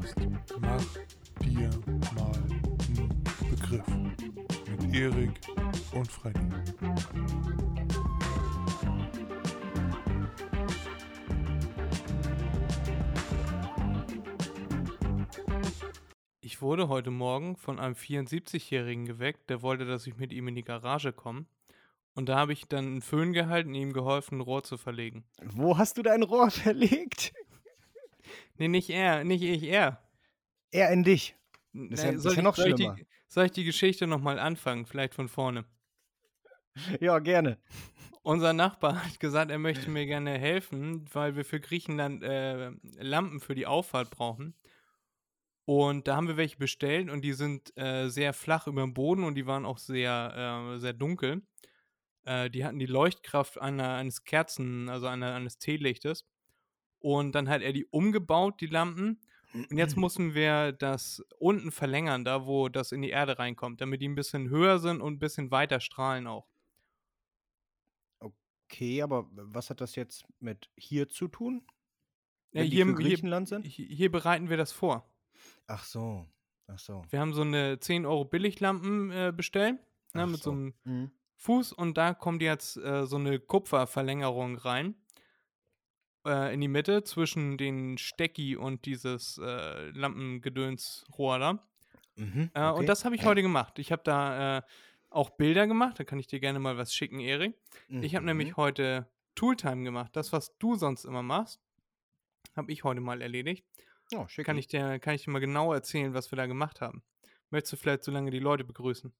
Podcast Mach dir mal einen Begriff mit Erik und Freddy. Ich wurde heute Morgen von einem 74-Jährigen geweckt, der wollte, dass ich mit ihm in die Garage komme. Und da habe ich dann einen Föhn gehalten und ihm geholfen, ein Rohr zu verlegen. Wo hast du dein Rohr verlegt? Nee, nicht er, nicht ich, er. Er in dich. Das ist ja- ist soll ja ich- noch soll ich schlimmer. Die, soll ich die Geschichte nochmal anfangen, vielleicht von vorne? Ja, gerne. Unser Nachbar hat gesagt, er möchte mir gerne helfen, weil wir für Griechenland äh, Lampen für die Auffahrt brauchen. Und da haben wir welche bestellt und die sind äh, sehr flach über dem Boden und die waren auch sehr, äh, sehr dunkel. Äh, die hatten die Leuchtkraft einer, eines Kerzen, also einer, eines Teelichtes. Und dann hat er die umgebaut, die Lampen. Und jetzt müssen wir das unten verlängern, da wo das in die Erde reinkommt, damit die ein bisschen höher sind und ein bisschen weiter strahlen auch. Okay, aber was hat das jetzt mit hier zu tun? Ja, Wenn die hier, für hier, Griechenland sind? hier, hier bereiten wir das vor. Ach so. Ach so. Wir haben so eine 10 Euro Billiglampen äh, bestellt, ne, mit so so. einem Mhm. Fuß und da kommt jetzt äh, so eine Kupferverlängerung rein. Äh, in die Mitte zwischen den Stecki und dieses äh, Lampengedönsrohr da. Mhm. Äh, okay. Und das habe ich heute gemacht. Ich habe da äh, auch Bilder gemacht, da kann ich dir gerne mal was schicken, Erik. Ich habe Mhm. nämlich heute Tooltime gemacht. Das, was du sonst immer machst, habe ich heute mal erledigt. Oh, schick. Kann ich, dir, kann ich dir mal genau erzählen, was wir da gemacht haben? Möchtest du vielleicht so lange die Leute begrüßen?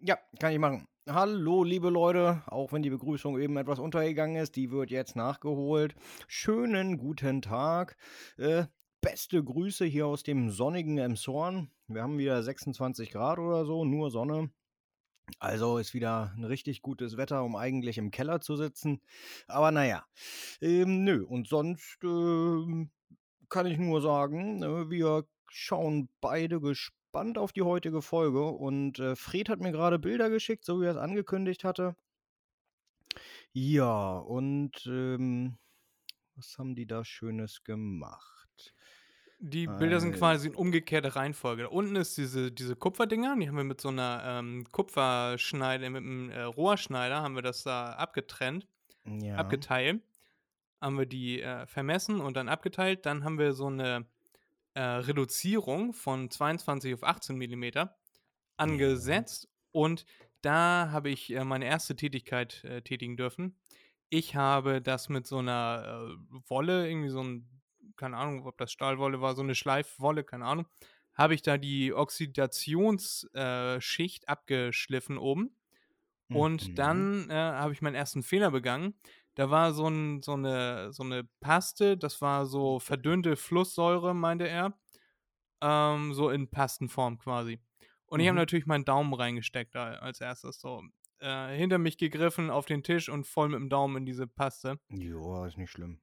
Ja, kann ich machen. Hallo, liebe Leute. Auch wenn die Begrüßung eben etwas untergegangen ist, die wird jetzt nachgeholt. Schönen guten Tag. Äh, beste Grüße hier aus dem sonnigen Emshorn. Wir haben wieder 26 Grad oder so, nur Sonne. Also ist wieder ein richtig gutes Wetter, um eigentlich im Keller zu sitzen. Aber naja, ähm, nö. Und sonst ähm, kann ich nur sagen, äh, wir schauen beide gespannt auf die heutige Folge. Und äh, Fred hat mir gerade Bilder geschickt, so wie er es angekündigt hatte. Ja, und ähm, was haben die da Schönes gemacht? Die Bilder sind Also. quasi in umgekehrter Reihenfolge. Da unten ist diese, diese Kupferdinger, die haben wir mit so einer ähm, Kupferschneide, mit einem äh, Rohrschneider, haben wir das da abgetrennt, Ja. abgeteilt. Haben wir die äh, vermessen und dann abgeteilt. Dann haben wir so eine äh, Reduzierung von 22 auf 18 Millimeter angesetzt und da habe ich äh, meine erste Tätigkeit äh, tätigen dürfen. Ich habe das mit so einer äh, Wolle, irgendwie so ein, keine Ahnung, ob das Stahlwolle war, so eine Schleifwolle, keine Ahnung, habe ich da die Oxidationsschicht äh, abgeschliffen oben. Und Mhm. dann äh, habe ich meinen ersten Fehler begangen. Da war so, ein, so, eine, so eine Paste, das war so verdünnte Flusssäure, meinte er. Ähm, so in Pastenform quasi. Und ich habe Mhm. natürlich meinen Daumen reingesteckt als erstes. So äh, hinter mich gegriffen auf den Tisch und voll mit dem Daumen in diese Paste. Ja, ist nicht schlimm.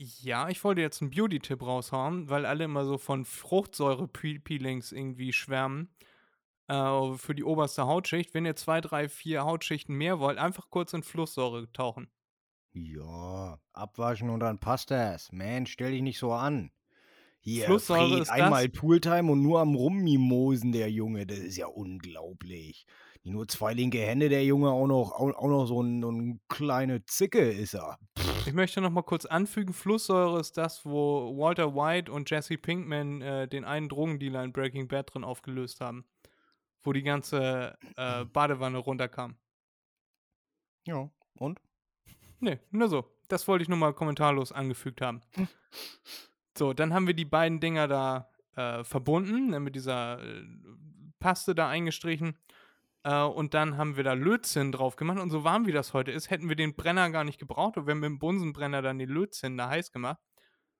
Ja, ich wollte jetzt einen Beauty-Tipp raushauen, weil alle immer so von Fruchtsäure-Peelings irgendwie schwärmen. Äh, für die oberste Hautschicht. Wenn ihr zwei, drei, vier Hautschichten mehr wollt, einfach kurz in Flusssäure tauchen. Ja, abwaschen und dann passt das. Mensch, stell dich nicht so an. Hier, Flusssäure Fred, ist einmal das- Pooltime und nur am Rummimosen, der Junge. Das ist ja unglaublich. Die nur zwei linke Hände, der Junge, auch noch, auch, auch noch so ein, so ein kleine Zicke ist er. Ich möchte noch mal kurz anfügen, Flusssäure ist das, wo Walter White und Jesse Pinkman äh, den einen Drogendealer in Breaking Bad drin aufgelöst haben. Wo die ganze äh, Badewanne runterkam. Ja, und? Nee, nur so. Das wollte ich nur mal kommentarlos angefügt haben. So, dann haben wir die beiden Dinger da äh, verbunden, ne, mit dieser äh, Paste da eingestrichen. Äh, und dann haben wir da Lötzinn drauf gemacht. Und so warm wie das heute ist, hätten wir den Brenner gar nicht gebraucht. Und wir haben mit dem Bunsenbrenner dann den Lötzinn da heiß gemacht.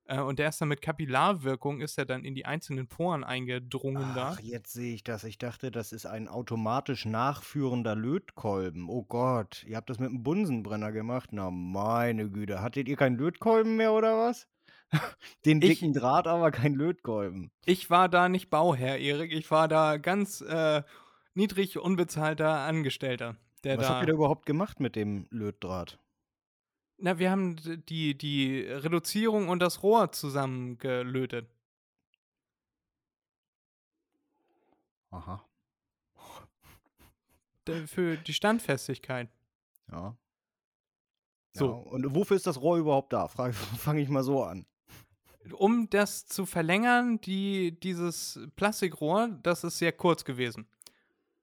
Äh, und der ist dann mit Kapillarwirkung, ist er dann in die einzelnen Poren eingedrungen da. Ach, jetzt sehe ich das. Ich dachte, das ist ein automatisch nachführender Lötkolben. Oh Gott, ihr habt das mit dem Bunsenbrenner gemacht? Na, meine Güte. Hattet ihr keinen Lötkolben mehr oder was? Den Ich- dicken Draht, aber kein Lötkolben. Ich war da nicht Bauherr, Erik. Ich war da ganz äh, niedrig unbezahlter Angestellter. Der Was da habt ihr da überhaupt gemacht mit dem Lötdraht? Na, wir haben die, die Reduzierung und das Rohr zusammengelötet. Aha. Für die Standfestigkeit. Ja. So. Ja, und wofür ist das Rohr überhaupt da? Fange ich mal so an. Um das zu verlängern, die, dieses Plastikrohr, das ist sehr kurz gewesen.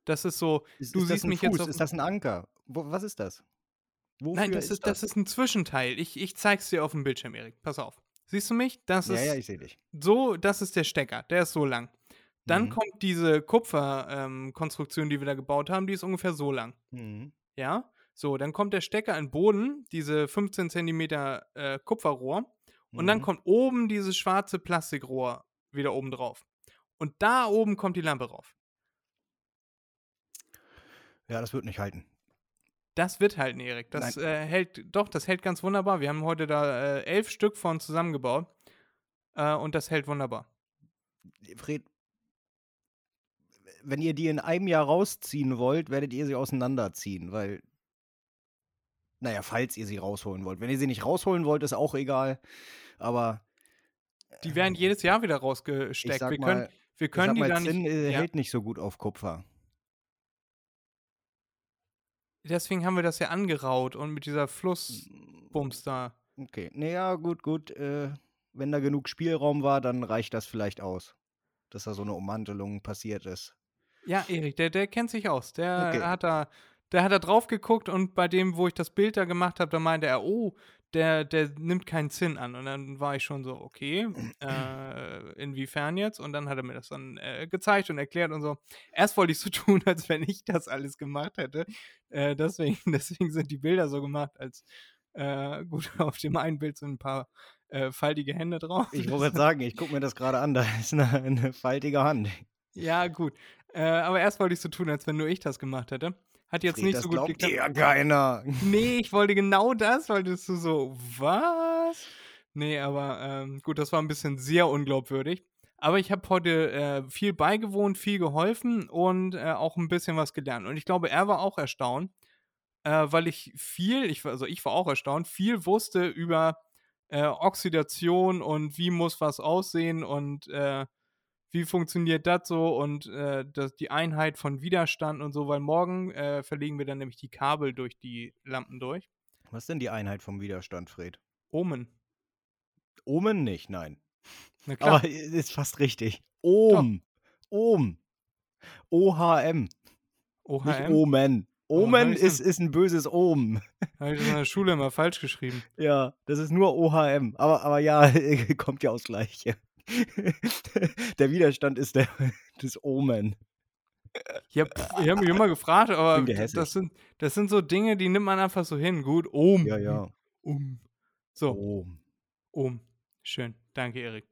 Das ist so, Ist, du ist das siehst ein mich Fuß? jetzt auf, Ist das ein Anker? Was ist das? Wofür Nein, das ist, das ist ein Zwischenteil. Ich, ich zeig's dir auf dem Bildschirm, Erik. Pass auf. Siehst du mich? Das Ja, ist ja, ich sehe dich. so, das ist der Stecker. Der ist so lang. Dann Mhm. kommt diese Kupferkonstruktion, die wir da gebaut haben, die ist ungefähr so lang. Mhm. Ja? So, dann kommt der Stecker in den Boden, diese 15 Zentimeter äh, Kupferrohr. Und dann Mhm. kommt oben dieses schwarze Plastikrohr wieder oben drauf. Und da oben kommt die Lampe rauf. Ja, das wird nicht halten. Das wird halten, Erik. Das äh, hält, doch, das hält ganz wunderbar. Wir haben heute da äh, elf Stück von zusammengebaut. Äh, und das hält wunderbar. Fred, wenn ihr die in einem Jahr rausziehen wollt, werdet ihr sie auseinanderziehen, weil. Naja, falls ihr sie rausholen wollt. Wenn ihr sie nicht rausholen wollt, ist auch egal. Aber. Die werden jedes Jahr wieder rausgesteckt. sag Wir mal, können, wir können die mal da Zinn nicht. äh, Ja, hält nicht so gut auf Kupfer. Deswegen haben wir das ja angeraut und mit dieser Flussbums da. Okay. Naja, gut, gut. Äh, wenn da genug Spielraum war, dann reicht das vielleicht aus. Dass da so eine Ummantelung passiert ist. Ja, Erik, der, der kennt sich aus. Der Okay. hat da, der hat da drauf geguckt und bei dem, wo ich das Bild da gemacht habe, da meinte er, oh, der, der nimmt keinen Zinn an. Und dann war ich schon so, okay, äh, inwiefern jetzt? Und dann hat er mir das dann äh, gezeigt und erklärt und so. Erst wollte ich so tun, als wenn ich das alles gemacht hätte. Äh, deswegen, deswegen sind die Bilder so gemacht, als äh, gut, auf dem einen Bild sind ein paar äh, faltige Hände drauf. Ich wollte sagen, ich gucke mir das gerade an. Da ist eine, eine faltige Hand. Ja, gut. Äh, aber erst wollte ich so tun, als wenn nur ich das gemacht hätte. Hat jetzt Fred, nicht das so gut geklappt. dir ja keiner. Nee, ich wollte genau das, weil du so, was? Nee, aber ähm, gut, das war ein bisschen sehr unglaubwürdig. Aber ich habe heute äh, viel beigewohnt, viel geholfen und äh, auch ein bisschen was gelernt. Und ich glaube, er war auch erstaunt, äh, weil ich viel, ich, war- also ich war auch erstaunt, viel wusste über äh, Oxidation und wie muss was aussehen und äh, wie funktioniert das so und äh, das, die Einheit von Widerstand und so, weil morgen äh, verlegen wir dann nämlich die Kabel durch die Lampen durch. Was ist denn die Einheit vom Widerstand, Fred? Omen. Omen nicht, nein. Na klar. Aber ist fast richtig. Ohm. Ohm. OHM. Nicht OHM. Omen. Oh, Omen hab ich ist, ist ein böses Ohm. Habe ich das in der Schule immer falsch geschrieben. Ja, das ist nur OHM. Aber, aber ja, kommt ja aus Gleiche. der Widerstand ist der, das Omen. Ich habe mich immer gefragt, aber das sind, das sind so Dinge, die nimmt man einfach so hin. Gut, Ohm. Ja, ja. Um. So, Ohm. Ohm. Schön. Danke, Erik.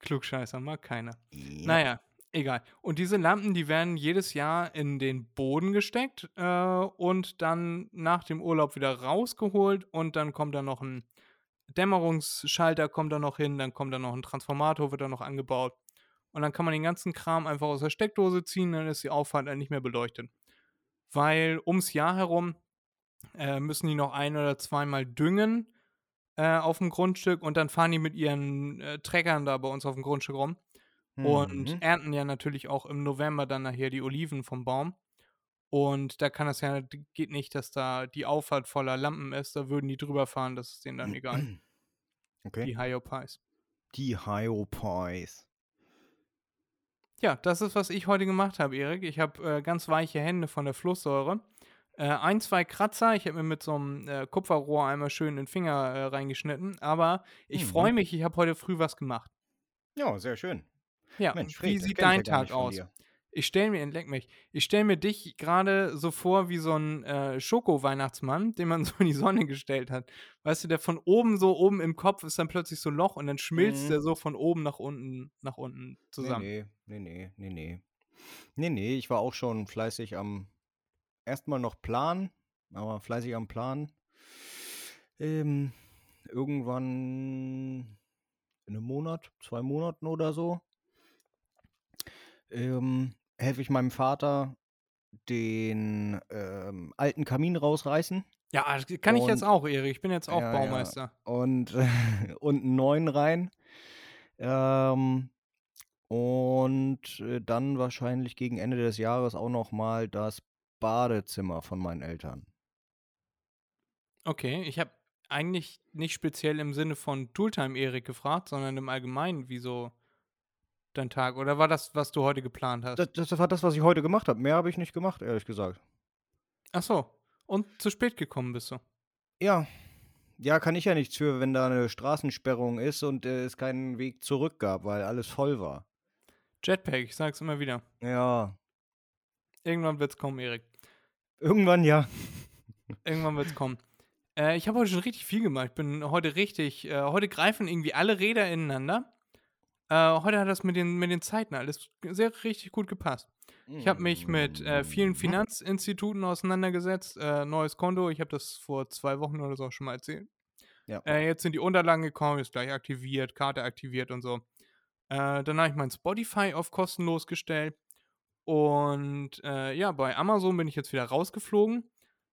Klugscheißer, mag keiner. Ja. Naja, egal. Und diese Lampen, die werden jedes Jahr in den Boden gesteckt äh, und dann nach dem Urlaub wieder rausgeholt und dann kommt da noch ein Dämmerungsschalter kommt da noch hin, dann kommt da noch ein Transformator, wird da noch angebaut. Und dann kann man den ganzen Kram einfach aus der Steckdose ziehen, dann ist die Auffahrt dann nicht mehr beleuchtet. Weil ums Jahr herum äh, müssen die noch ein oder zweimal düngen äh, auf dem Grundstück und dann fahren die mit ihren äh, Treckern da bei uns auf dem Grundstück rum und Mhm. ernten ja natürlich auch im November dann nachher die Oliven vom Baum. Und da kann das ja, geht nicht, dass da die Auffahrt voller Lampen ist, da würden die drüber fahren, das ist denen dann egal. Okay. Die Hyopies. Die Hyopies. Ja, das ist, was ich heute gemacht habe, Erik. Ich habe äh, ganz weiche Hände von der Flusssäure. Äh, ein, zwei Kratzer. Ich habe mir mit so einem äh, Kupferrohr einmal schön in den Finger äh, reingeschnitten. Aber ich Mhm. freue mich, ich habe heute früh was gemacht. Ja, sehr schön. Ja, Mensch, wie Fred, das sieht dein Tag aus? dir. Ich stelle mir, entleck mich, ich stelle mir dich gerade so vor wie so ein äh, Schoko-Weihnachtsmann, den man so in die Sonne gestellt hat. Weißt du, der von oben so, oben im Kopf ist dann plötzlich so ein Loch und dann schmilzt Mhm. der so von oben nach unten, nach unten zusammen. Nee, nee, nee, nee, nee. Nee, nee, ich war auch schon fleißig am, erstmal noch Plan, aber fleißig am Plan. Ähm, irgendwann in einem Monat, zwei Monaten oder so, ähm, helfe ich meinem Vater, den ähm, alten Kamin rausreißen Ja, das kann ich jetzt Und- auch, Erik. Ich bin jetzt auch Ja, ja. Baumeister. und, und einen neuen rein. Ähm, und äh, dann wahrscheinlich gegen Ende des Jahres auch noch mal das Badezimmer von meinen Eltern. Okay, ich habe eigentlich nicht speziell im Sinne von Tooltime Erik gefragt, sondern im Allgemeinen, wieso dein Tag? Oder war das, was du heute geplant hast? Das, das war das, was ich heute gemacht habe. Mehr habe ich nicht gemacht, ehrlich gesagt. Ach so. Und zu spät gekommen bist du. Ja. Ja, kann ich ja nichts für, wenn da eine Straßensperrung ist und äh, es keinen Weg zurück gab, weil alles voll war. Jetpack, ich sag's immer wieder. Ja. Irgendwann wird's kommen, Erik. Irgendwann ja. Irgendwann wird's kommen. Äh, ich habe heute schon richtig viel gemacht. Ich bin heute richtig. Äh, heute greifen irgendwie alle Räder ineinander. Äh, heute hat das mit den, mit den Zeiten alles sehr richtig gut gepasst. Ich habe mich mit äh, vielen Finanzinstituten auseinandergesetzt. Äh, neues Konto, ich habe das vor zwei Wochen oder so schon mal erzählt. Ja. Äh, jetzt sind die Unterlagen gekommen, ist gleich aktiviert, Karte aktiviert und so. Äh, dann habe ich mein Spotify auf kostenlos gestellt. Und äh, ja, bei Amazon bin ich jetzt wieder rausgeflogen.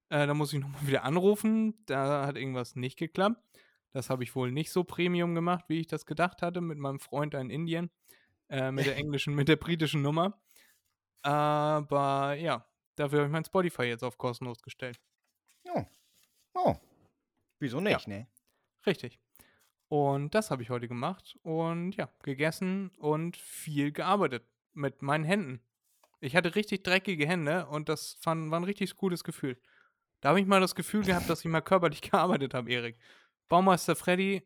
Da muss ich nochmal wieder anrufen. Da hat irgendwas nicht geklappt. Das habe ich wohl nicht so Premium gemacht, wie ich das gedacht hatte, mit meinem Freund in Indien. Äh, mit der englischen, mit der britischen Nummer. Aber ja, dafür habe ich mein Spotify jetzt auf kostenlos gestellt. Ja. Oh. Wieso nicht, ne? Richtig. Und das habe ich heute gemacht und ja, gegessen und viel gearbeitet mit meinen Händen. Ich hatte richtig dreckige Hände und das fand, war ein richtig gutes Gefühl. Da habe ich mal das Gefühl gehabt, dass ich mal körperlich gearbeitet habe, Erik. Baumeister Freddy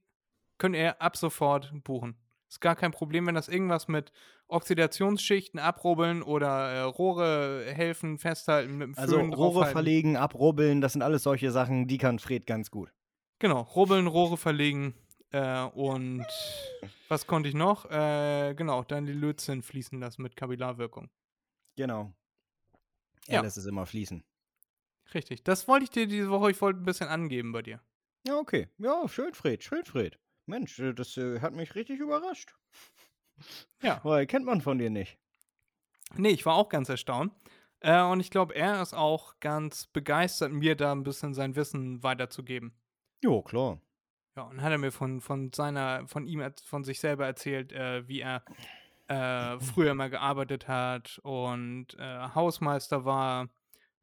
könnt ihr ab sofort buchen. Ist gar kein Problem, wenn das irgendwas mit Oxidationsschichten abrubbeln oder äh, Rohre helfen, festhalten, mit dem Also Föhn Rohre draufhalten. verlegen, abrubbeln, das sind alles solche Sachen, die kann Fred ganz gut. Genau, rubbeln, Rohre verlegen äh, und was konnte ich noch? Äh, genau, dann die Lötzinn fließen lassen mit Kapillarwirkung. Genau. Ja. Er lässt es immer fließen. Richtig, das wollte ich dir diese Woche, ich wollte ein bisschen angeben bei dir. Ja, okay. Ja, schön, Fred, schön, Fred. Mensch, äh, das äh, hat mich richtig überrascht. Ja. Weil kennt man von dir nicht. Nee, ich war auch ganz erstaunt. Äh, und ich glaube, er ist auch ganz begeistert, mir da ein bisschen sein Wissen weiterzugeben. Jo, klar. Ja, und hat er mir von, von seiner, von ihm, von sich selber erzählt, äh, wie er äh, früher mal gearbeitet hat und äh, Hausmeister war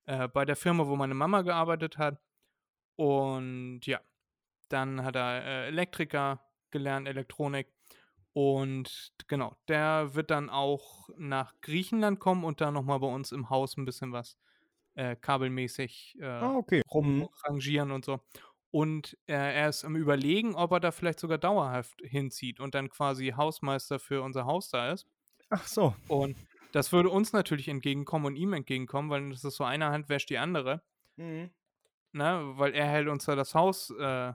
äh, bei der Firma, wo meine Mama gearbeitet hat. Und ja, dann hat er äh, Elektriker gelernt, Elektronik. Und genau, der wird dann auch nach Griechenland kommen und dann nochmal bei uns im Haus ein bisschen was äh, kabelmäßig äh, Ah, okay. Mhm. rumrangieren und so. Und äh, er ist am Überlegen, ob er da vielleicht sogar dauerhaft hinzieht und dann quasi Hausmeister für unser Haus da ist. Ach so. Und das würde uns natürlich entgegenkommen und ihm entgegenkommen, weil das ist so eine Hand wäscht die andere. Mhm. Ne? Weil er hält uns da das Haus äh,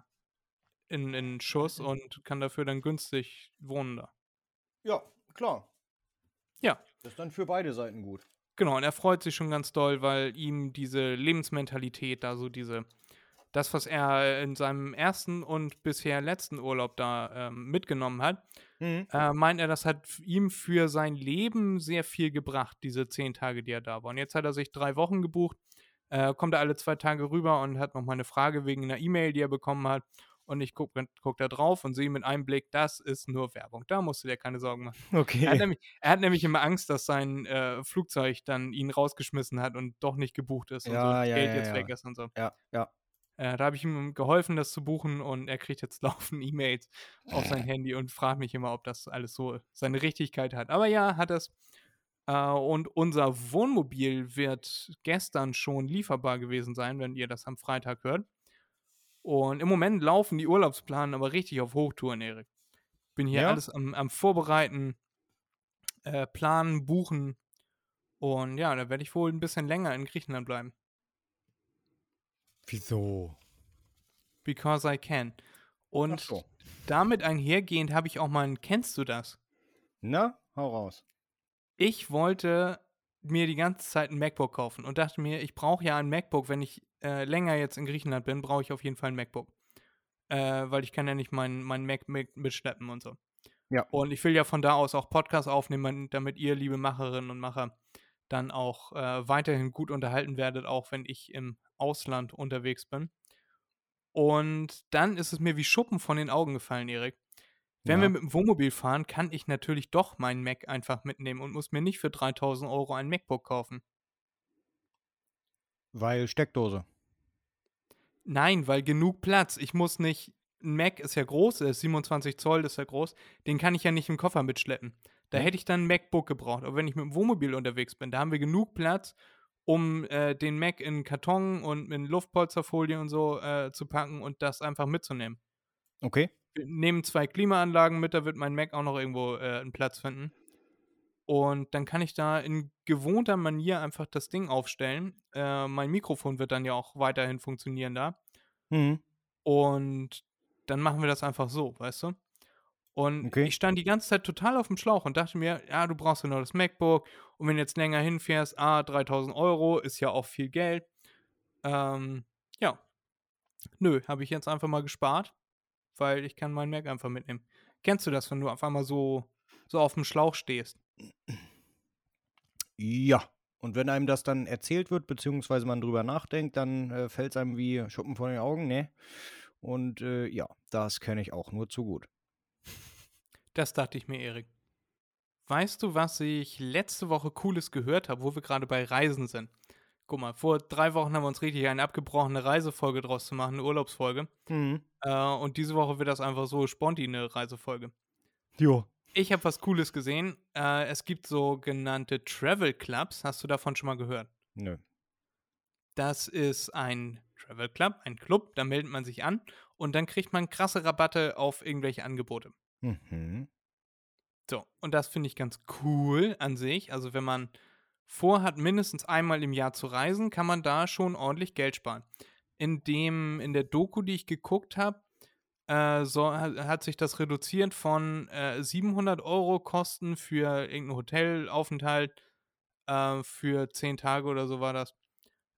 in, in Schuss und kann dafür dann günstig wohnen da. Ja, klar. Ja. Das ist dann für beide Seiten gut. Genau, und er freut sich schon ganz doll, weil ihm diese Lebensmentalität, da so diese, das, was er in seinem ersten und bisher letzten Urlaub da ähm, mitgenommen hat, Mhm. äh, meint er, das hat ihm für sein Leben sehr viel gebracht, diese zehn Tage, die er da war. Und jetzt hat er sich drei Wochen gebucht, äh, kommt er alle zwei Tage rüber und hat nochmal eine Frage wegen einer E-Mail, die er bekommen hat. Und ich gucke guck da drauf und sehe mit einem Blick, das ist nur Werbung. Da musst du dir keine Sorgen machen. Er hat Okay. nämlich, er hat nämlich immer Angst, dass sein äh, Flugzeug dann ihn rausgeschmissen hat und doch nicht gebucht ist und so Ja, ja, Geld ja, jetzt ja. weg ist und so. Ja, ja. Äh, da habe ich ihm geholfen, das zu buchen und er kriegt jetzt laufend E-Mails auf sein Handy und fragt mich immer, ob das alles so seine Richtigkeit hat. Aber ja, hat es. Äh, und unser Wohnmobil wird gestern schon lieferbar gewesen sein, wenn ihr das am Freitag hört. Und im Moment laufen die Urlaubsplanen aber richtig auf Hochtouren, Erik. Bin hier Ja? alles am, am Vorbereiten, äh, planen, buchen. Und ja, da werde ich wohl ein bisschen länger in Griechenland bleiben. Wieso? Because I can. Und so. damit einhergehend habe ich auch mal ein Kennst du das? Na, hau raus. Ich wollte mir die ganze Zeit ein MacBook kaufen und dachte mir, ich brauche ja ein MacBook, wenn ich äh, länger jetzt in Griechenland bin, brauche ich auf jeden Fall ein MacBook. Äh, weil ich kann ja nicht meinen mein Mac mit, mitschleppen und so. Ja. Und ich will ja von da aus auch Podcasts aufnehmen, damit ihr, liebe Macherinnen und Macher, dann auch äh, weiterhin gut unterhalten werdet, auch wenn ich im Ausland unterwegs bin. Und dann ist es mir wie Schuppen von den Augen gefallen, Erik. Wenn wir Ja. mit dem Wohnmobil fahren, kann ich natürlich doch meinen Mac einfach mitnehmen und muss mir nicht für 3000 Euro ein MacBook kaufen. Weil Steckdose. Nein, weil genug Platz. Ich muss nicht. Ein Mac ist ja groß, ist 27 Zoll, das ist ja groß. Den kann ich ja nicht im Koffer mitschleppen. Da hätte ich dann ein MacBook gebraucht. Aber wenn ich mit dem Wohnmobil unterwegs bin, da haben wir genug Platz, um äh, den Mac in Karton und mit Luftpolsterfolie und so äh, zu packen und das einfach mitzunehmen. Okay. Wir nehmen zwei Klimaanlagen mit, da wird mein Mac auch noch irgendwo äh, einen Platz finden. Und dann kann ich da in gewohnter Manier einfach das Ding aufstellen. Äh, mein Mikrofon wird dann ja auch weiterhin funktionieren da. Mhm. Und dann machen wir das einfach so, weißt du? Und Okay. ich stand die ganze Zeit total auf dem Schlauch und dachte mir, ja, du brauchst ja nur das MacBook. Und wenn du jetzt länger hinfährst, ah, 3000 Euro ist ja auch viel Geld. Ähm, ja. Nö, habe ich jetzt einfach mal gespart, weil ich kann meinen Mac einfach mitnehmen. Kennst du das, wenn du auf einmal so, so auf dem Schlauch stehst? Ja. Und wenn einem das dann erzählt wird, beziehungsweise man drüber nachdenkt, dann äh, fällt es einem wie Schuppen von den Augen, ne? Und äh, ja, das kenne ich auch nur zu gut. Das dachte ich mir, Erik. Weißt du, was ich letzte Woche Cooles gehört habe, wo wir gerade bei Reisen sind? Guck mal, vor drei Wochen haben wir uns richtig eine abgebrochene Reisefolge draus zu machen, eine Urlaubsfolge. Mhm. Äh, und diese Woche wird das einfach so sponti eine Reisefolge. Jo. Ich habe was Cooles gesehen. Äh, es gibt sogenannte Travel Clubs. Hast du davon schon mal gehört? Nö. Das ist ein Travel Club, ein Club. Da meldet man sich an und dann kriegt man krasse Rabatte auf irgendwelche Angebote. Mhm. So, und das finde ich ganz cool an sich. Also, wenn man vorhat, mindestens einmal im Jahr zu reisen, kann man da schon ordentlich Geld sparen. In dem, in der Doku, die ich geguckt habe, äh, so, hat, sich das reduziert von äh, 700 Euro Kosten für irgendeinen Hotelaufenthalt äh, für 10 Tage oder so war das.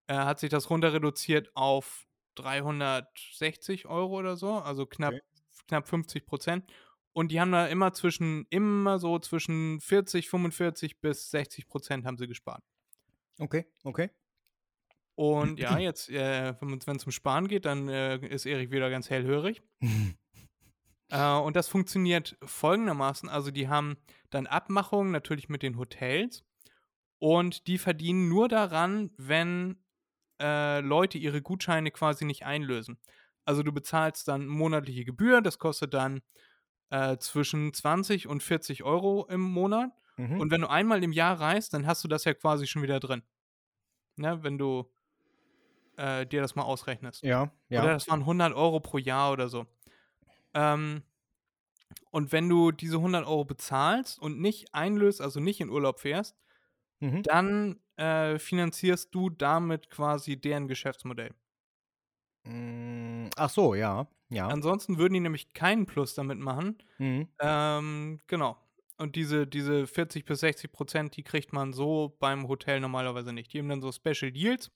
Äh, hat sich das runter reduziert auf 360 Euro oder so, also knapp, Okay. knapp 50 Prozent. Und die haben da immer zwischen, immer so zwischen 40, 45 bis 60 Prozent haben sie gespart. Okay, okay. Und ja, jetzt, äh, wenn es um Sparen geht, dann äh, ist Erik wieder ganz hellhörig. Äh, und das funktioniert folgendermaßen: Also, die haben dann Abmachungen natürlich mit den Hotels und die verdienen nur daran, wenn äh, Leute ihre Gutscheine quasi nicht einlösen. Also, du bezahlst dann monatliche Gebühr, das kostet dann äh, zwischen 20 und 40 Euro im Monat. Mhm. Und wenn du einmal im Jahr reist, dann hast du das ja quasi schon wieder drin. Ne, wenn du äh, dir das mal ausrechnest. ja, ja. Oder das waren 100 Euro pro Jahr oder so. Ähm, und wenn du diese 100 Euro bezahlst und nicht einlöst, also nicht in Urlaub fährst, Mhm. dann äh, finanzierst du damit quasi deren Geschäftsmodell. Mm, Ach so, ja. Ja. Ansonsten würden die nämlich keinen Plus damit machen. Mhm. Ähm, genau. Und diese, diese 40 bis 60 Prozent, die kriegt man so beim Hotel normalerweise nicht. Die haben dann so Special Deals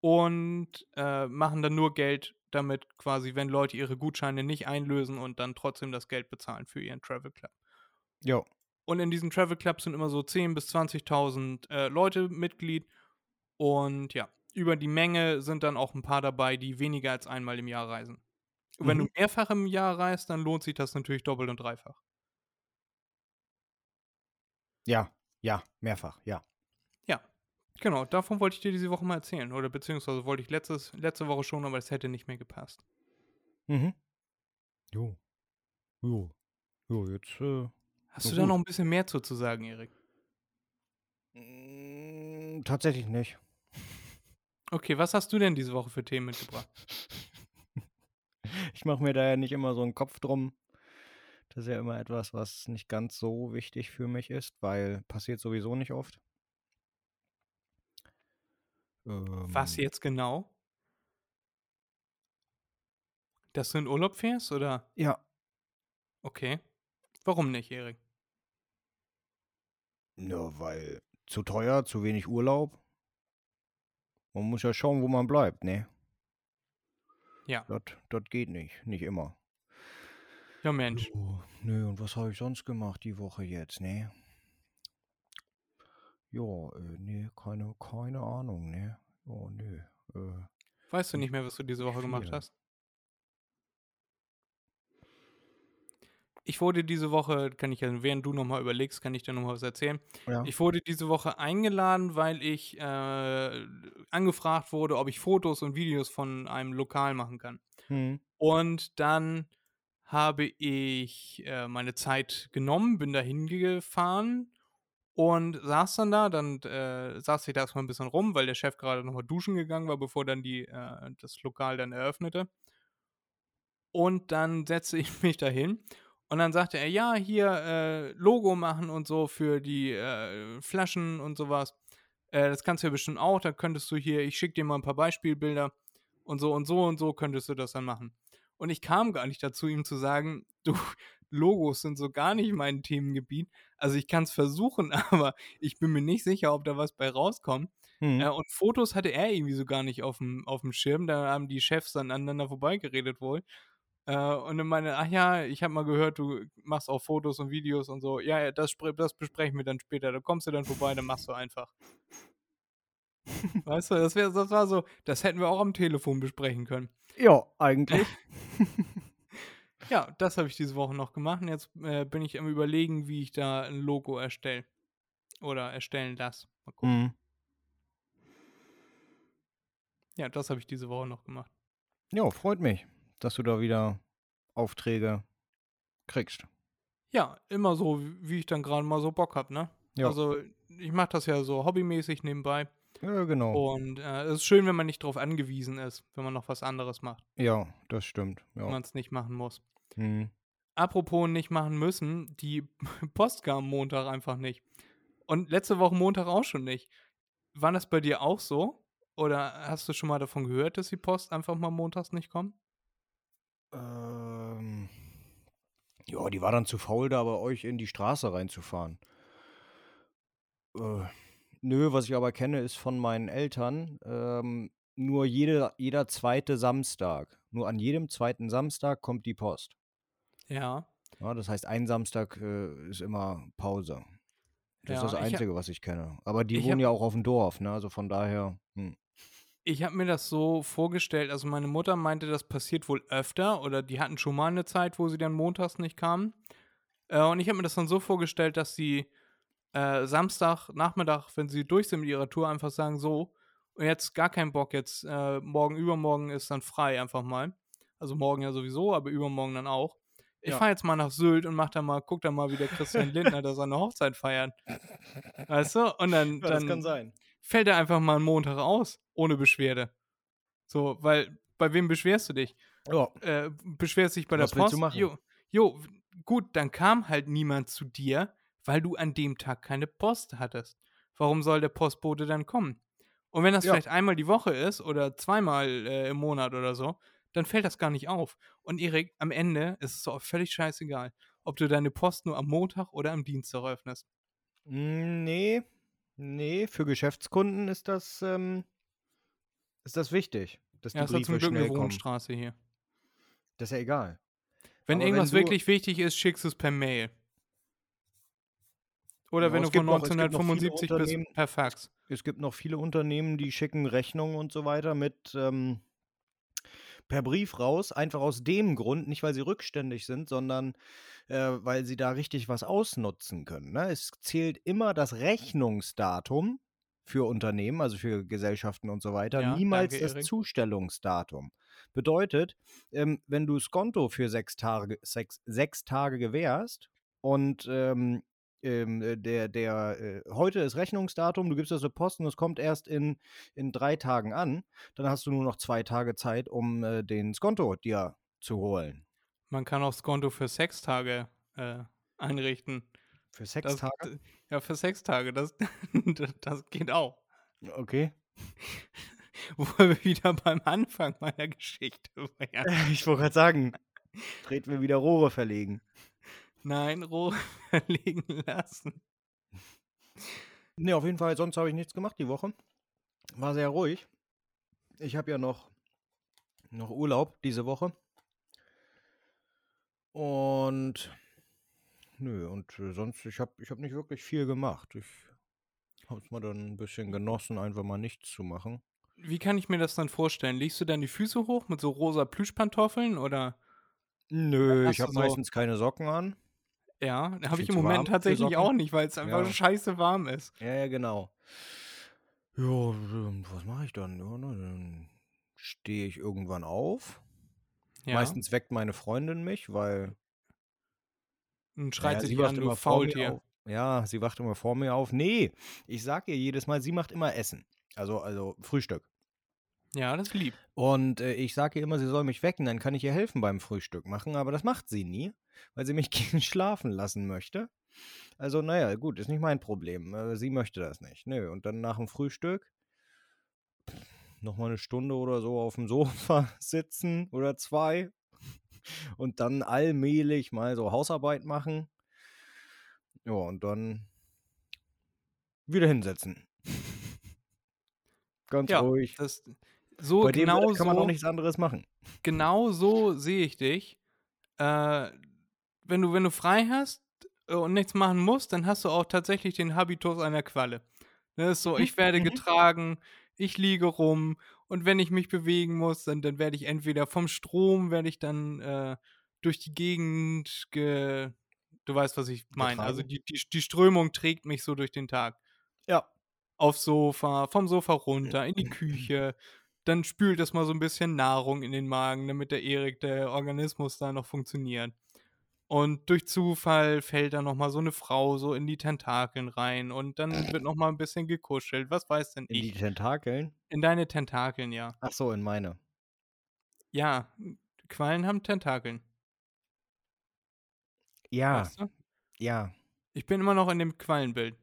und äh, machen dann nur Geld damit quasi, wenn Leute ihre Gutscheine nicht einlösen und dann trotzdem das Geld bezahlen für ihren Travel Club. Jo. Und in diesen Travel Clubs sind immer so 10.000 bis 20.000 äh, Leute Mitglied. Und ja, über die Menge sind dann auch ein paar dabei, die weniger als einmal im Jahr reisen. Und wenn Mhm. du mehrfach im Jahr reist, dann lohnt sich das natürlich doppelt und dreifach. Ja, ja, mehrfach. Ja, genau. Davon wollte ich dir diese Woche mal erzählen. Oder beziehungsweise wollte ich letztes, letzte Woche schon, aber es hätte nicht mehr gepasst. Mhm. Jo. Jo. Jo, jetzt, äh, Hast du da gut. noch ein bisschen mehr zu, zu sagen, Erik? mm, tatsächlich nicht. Okay, was hast du denn diese Woche für Themen mitgebracht? Ich mache mir da ja nicht immer so einen Kopf drum. Das ist ja immer etwas, was nicht ganz so wichtig für mich ist, weil passiert sowieso nicht oft. Was Ähm, jetzt genau? Dass du in Urlaub fährst oder? Ja, Okay. Warum nicht, Erik? ja, weil zu teuer, zu wenig Urlaub. Man muss ja schauen, wo man bleibt, ne? Ja. Das, das geht nicht, nicht immer. Ja, Mensch. Oh, nö, und was habe ich sonst gemacht die Woche jetzt, ne? Ja, äh, nee, keine, keine Ahnung, ne. Oh, nö. Äh, Weißt du nicht mehr, was du diese Woche gemacht hast? Ich wurde diese Woche, kann ich ja, während du nochmal überlegst, kann ich dir nochmal was erzählen. ja. Ich wurde diese Woche eingeladen, weil ich äh, angefragt wurde, ob ich Fotos und Videos von einem Lokal machen kann. Hm. Und dann habe ich äh, meine Zeit genommen, bin da hingefahren und saß dann da. Dann äh, saß ich da erstmal ein bisschen rum, weil der Chef gerade nochmal duschen gegangen war, bevor dann die, äh, das Lokal dann eröffnete. Und dann setzte ich mich da hin und dann sagte er, ja, hier äh, Logo machen und so für die äh, Flaschen und sowas. Äh, das kannst du ja bestimmt auch. Da könntest du hier, ich schicke dir mal ein paar Beispielbilder und so und so und so könntest du das dann machen. Und ich kam gar nicht dazu, ihm zu sagen, du, Logos sind so gar nicht mein Themengebiet. Also ich kann es versuchen, aber ich bin mir nicht sicher, ob da was bei rauskommt. Hm. Äh, und Fotos hatte er irgendwie so gar nicht auf dem Schirm. Da haben die Chefs dann aneinander vorbeigeredet wohl. Äh, und dann meine, ach ja, ich habe mal gehört, du machst auch Fotos und Videos und so. Ja, ja, das, das besprechen wir dann später. Da kommst du dann vorbei, dann machst du einfach. weißt du, das, wär, das war so, das hätten wir auch am Telefon besprechen können. Ja, eigentlich. Ja, das habe ich diese Woche noch gemacht. Und jetzt äh, bin ich am überlegen, wie ich da ein Logo erstelle. Oder erstellen lasse. Mal gucken. hm. Ja, das habe ich diese Woche noch gemacht. Ja, freut mich, dass du da wieder Aufträge kriegst. Ja, immer so, wie ich dann gerade mal so Bock habe, ne? Ja. Also, ich mache das ja so hobbymäßig nebenbei. Ja, genau. Und äh, es ist schön, wenn man nicht darauf angewiesen ist, wenn man noch was anderes macht, Ja, das stimmt. wenn Ja. man es nicht machen muss. Hm. Apropos nicht machen müssen, die Post kam Montag einfach nicht. Und letzte Woche Montag auch schon nicht. War das bei dir auch so? Oder hast du schon mal davon gehört, dass die Post einfach mal montags nicht kommt? Ähm, ja, die war dann zu faul, da bei euch in die Straße reinzufahren. Äh, nö, was ich aber kenne, ist von meinen Eltern ähm, nur jede, jeder zweite Samstag. Nur an jedem zweiten Samstag kommt die Post. Ja. Ja, das heißt, ein Samstag äh, ist immer Pause. Das Ja, ist das ich hab- Einzige, was ich kenne. Aber die wohnen hab- ja auch auf dem Dorf, ne? Also von daher. Hm. Ich habe mir das so vorgestellt, also meine Mutter meinte, das passiert wohl öfter oder die hatten schon mal eine Zeit, wo sie dann montags nicht kamen. Äh, und ich habe mir das dann so vorgestellt, dass sie äh, Samstag, Nachmittag, wenn sie durch sind mit ihrer Tour, einfach sagen, so, und jetzt gar keinen Bock, jetzt äh, morgen, übermorgen ist dann frei einfach mal. Also morgen ja sowieso, aber übermorgen dann auch. Ich Ja. fahre jetzt mal nach Sylt und mach da mal, guck da mal, wie der Christian Lindner da seine Hochzeit feiert. Weißt du? Und dann, dann sein. fällt er einfach mal einen Montag aus, ohne Beschwerde. So, weil, bei wem beschwerst du dich? Ja, Äh, beschwerst dich bei Was der Post? du machen? Jo, jo, gut, dann kam halt niemand zu dir, weil du an dem Tag keine Post hattest. Warum soll der Postbote dann kommen? Und wenn das Ja. vielleicht einmal die Woche ist oder zweimal äh, im Monat oder so, dann fällt das gar nicht auf. Und Erik, am Ende ist es doch völlig scheißegal, ob du deine Post nur am Montag oder am Dienstag öffnest. Mm, Nee, nee, für Geschäftskunden ist das, ähm, ist das wichtig, dass die Ja, ist ja Briefe zum Glück eine. Wohnstraße hier. Das ist ja egal. Wenn Aber wenn irgendwas du- wirklich wichtig ist, schickst du es per Mail. Oder Ja, wenn du von gibt noch- es gibt noch viele 1975 bist, per Fax. Es gibt noch viele Unternehmen, die schicken Rechnungen und so weiter mit ähm, per Brief raus, einfach aus dem Grund, nicht weil sie rückständig sind, sondern äh, weil sie da richtig was ausnutzen können. Ne? Es zählt immer das Rechnungsdatum für Unternehmen, also für Gesellschaften und so weiter, Ja, niemals danke, das Erik. Zustellungsdatum. Bedeutet, ähm, wenn du Skonto für sechs Tage, sechs, sechs Tage gewährst und ähm, ähm, äh, der, der, äh, heute ist Rechnungsdatum, du gibst das zur Post und es kommt erst in, in drei Tagen an, dann hast du nur noch zwei Tage Zeit, um äh, den Skonto dir zu holen. Man kann auch Skonto für Sextage äh, einrichten. Für sechs Das, Tage? Ja, für Sextage. Das, das- das geht auch. Okay. Wo wir wieder beim Anfang meiner Geschichte wären. Ich wollte gerade sagen, treten wir wieder Rohre verlegen. Nein, Rohre verlegen lassen. Ne, auf jeden Fall, sonst habe ich nichts gemacht die Woche. War sehr ruhig. Ich habe ja noch, noch Urlaub diese Woche. Und nö, und äh, sonst, ich habe ich hab nicht wirklich viel gemacht. Ich, Hab's mal dann ein bisschen genossen, einfach mal nichts zu machen. Wie kann ich mir das dann vorstellen? Legst du dann die Füße hoch mit so rosa Plüschpantoffeln oder? Nö, ich habe so- meistens keine Socken an. Ja, habe ich im Moment tatsächlich auch nicht, weil es einfach Ja. scheiße warm ist. Ja, ja, genau. Ja, ähm, was mache ich dann? Ja, ne, dann stehe ich irgendwann auf. Ja. Meistens weckt meine Freundin mich, weil Und schreit sie sie wacht an, immer vor mir Faultier. auf. Ja, sie wacht immer vor mir auf. Nee, ich sag ihr jedes Mal, sie macht immer Essen. Also, also Frühstück. Ja, das ist lieb. Und äh, ich sage ihr immer, sie soll mich wecken, dann kann ich ihr helfen beim Frühstück machen, aber das macht sie nie, weil sie mich gehen schlafen lassen möchte. Also, naja, gut, ist nicht mein Problem. Äh, sie möchte das nicht. Nö, und dann nach dem Frühstück nochmal eine Stunde oder so auf dem Sofa sitzen oder zwei und dann allmählich mal so Hausarbeit machen. Ja, und dann wieder hinsetzen. Ganz Ja, ruhig. Das, so Bei dem genau Wetter kann man auch so, nichts anderes machen. genau so sehe ich dich. Äh, wenn du, wenn du frei hast äh, und nichts machen musst, dann hast du auch tatsächlich den Habitus einer Qualle. Das ist so, ich werde mhm. getragen, ich liege rum und wenn ich mich bewegen muss, dann, dann werde ich entweder vom Strom, werde ich dann äh, durch die Gegend ge... Du weißt, was ich meine. Also die, die, die Strömung trägt mich so durch den Tag. Ja. Aufs Sofa, vom Sofa runter, in die Küche. Dann spült es mal so ein bisschen Nahrung in den Magen, damit der Erik, der Organismus da noch funktioniert. Und durch Zufall fällt da noch mal so eine Frau so in die Tentakeln rein und dann wird noch mal ein bisschen gekuschelt. Was weiß denn In die ich? Tentakeln? In deine Tentakeln, ja. Ach so, in meine. Ja, Quallen haben Tentakeln. Ja, Weißt du? ja. Ich bin immer noch in dem Quallenbild.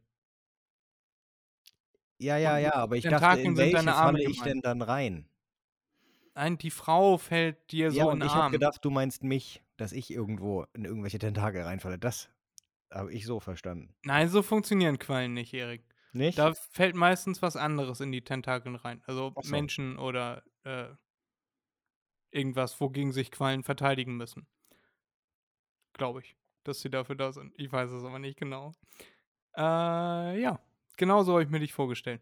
Ja, ja, ja, aber ich dachte, in welche falle ich gemeint. denn dann rein? Nein, die Frau fällt dir so Ja, in und den ich habe Arm. gedacht, du meinst mich, dass ich irgendwo in irgendwelche Tentakel reinfalle. Das habe ich so verstanden. Nein, so funktionieren Quallen nicht, Erik. Nicht? Da fällt meistens was anderes in die Tentakeln rein. Also so. Menschen oder äh, irgendwas, wogegen sich Quallen verteidigen müssen. Glaube ich, dass sie dafür da sind. Ich weiß es aber nicht genau. Äh, ja, genau so habe ich mir dich vorgestellt.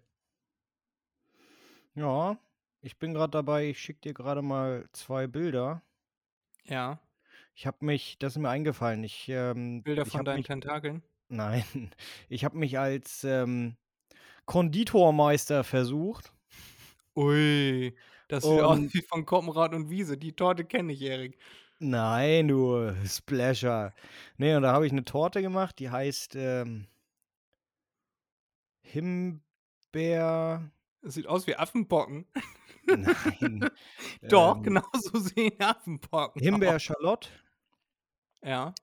ja, ich bin gerade dabei, ich schicke dir gerade mal zwei Bilder. Ja, Ich habe mich, das ist mir eingefallen, ich, ähm, Bilder ich von deinen mich, Tentakeln. nein, ich habe mich als ähm, Konditormeister versucht. Ui, das sieht aus Und wie von Koppenrad und Wiese. Die Torte kenne ich, Erik. Nein, du Splasher. Nee, und da habe ich eine Torte gemacht, die heißt ähm, Himbeer. Es sieht aus wie Affenpocken. Nein. Doch, ähm, genau so sehen Affenpocken aus. Himbeer Charlotte. Ja.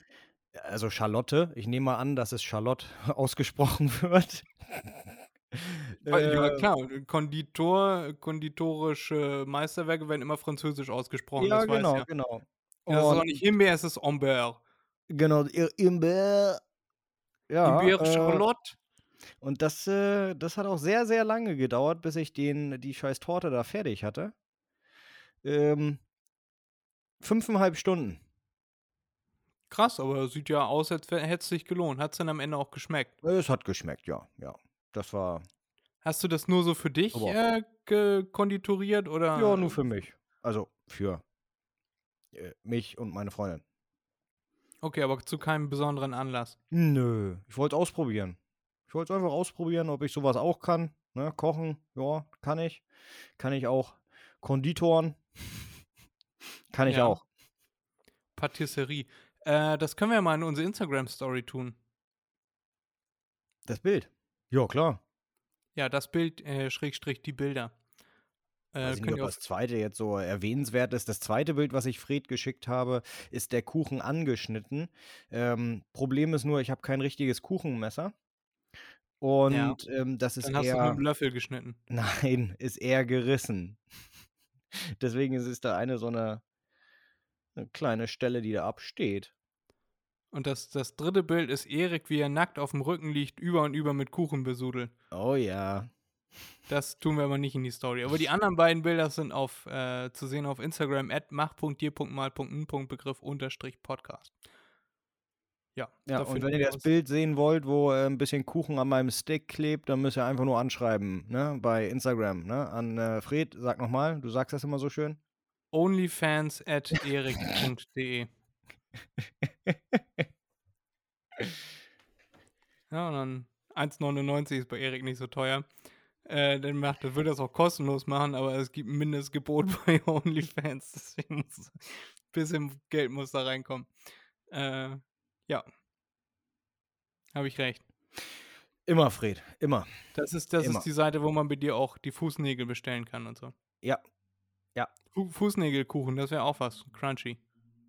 Also Charlotte. Ich nehme mal an, dass es Charlotte ausgesprochen wird. Weil- Ja, Äh, klar, Konditor, konditorische Meisterwerke werden immer französisch ausgesprochen, ja, das genau, ja. genau. Das ist auch Und nicht Himbeer, es ist Amber. genau, Himbeer. Ja, Himbeere äh, Charlotte. Und das, äh, das hat auch sehr, sehr lange gedauert, bis ich den, die scheiß Torte da fertig hatte. Ähm, fünfeinhalb Stunden. Krass, aber sieht ja aus, als hätte es sich gelohnt. Hat es dann am Ende auch geschmeckt. Es hat geschmeckt, ja, ja. Das war, Hast du das nur so für dich äh, konditoriert oder? ja, nur für mich. Also für äh, mich und meine Freundin. Okay, aber zu keinem besonderen Anlass. Nö, ich wollte es ausprobieren. Ich wollte es einfach ausprobieren, ob ich sowas auch kann. Ne? Kochen, ja, kann ich. Kann ich auch. Konditoren, kann ich Ja. auch. Patisserie. Äh, das können wir ja mal in unsere Instagram-Story tun. Das Bild. Ja, klar. Ja, das Bild, äh, Schrägstrich, die Bilder. Äh, Weiß ich nicht, ob das zweite jetzt so erwähnenswert ist. Das zweite Bild, was ich Fred geschickt habe, ist der Kuchen angeschnitten. Ähm, Problem ist nur, ich habe kein richtiges Kuchenmesser. Und ähm, das ist Dann hast du mit eher. einem Löffel geschnitten. Nein, ist eher gerissen. Deswegen ist es da eine so eine, eine kleine Stelle, die da absteht. Und das, das dritte Bild ist Erik, wie er nackt auf dem Rücken liegt, über und über mit Kuchen besudelt. Oh ja. Das tun wir aber nicht in die Story. Aber die anderen beiden Bilder sind auf, äh, zu sehen auf Instagram at mach.dir.mal.n.begriff unterstrich Podcast. Ja. Ja, und wenn ihr das. Bild sehen wollt, wo äh, ein bisschen Kuchen an meinem Stick klebt, dann müsst ihr einfach nur anschreiben, ne? Bei Instagram, ne? An äh, Fred, sag nochmal, du sagst das immer so schön. onlyfans at erik.de. Ja, und dann 1,99 ist bei Erik nicht so teuer. Äh, dann macht, dann wird das auch kostenlos machen, aber es gibt ein Mindestgebot bei OnlyFans, deswegen muss ein bisschen Geld muss da reinkommen. Äh, ja. Habe ich recht. Immer, Fred, immer. Das ist, das Immer. ist die Seite, wo man bei dir auch die Fußnägel bestellen kann und so. Ja. Ja. Fu Fußnägelkuchen, das wäre auch was. Crunchy.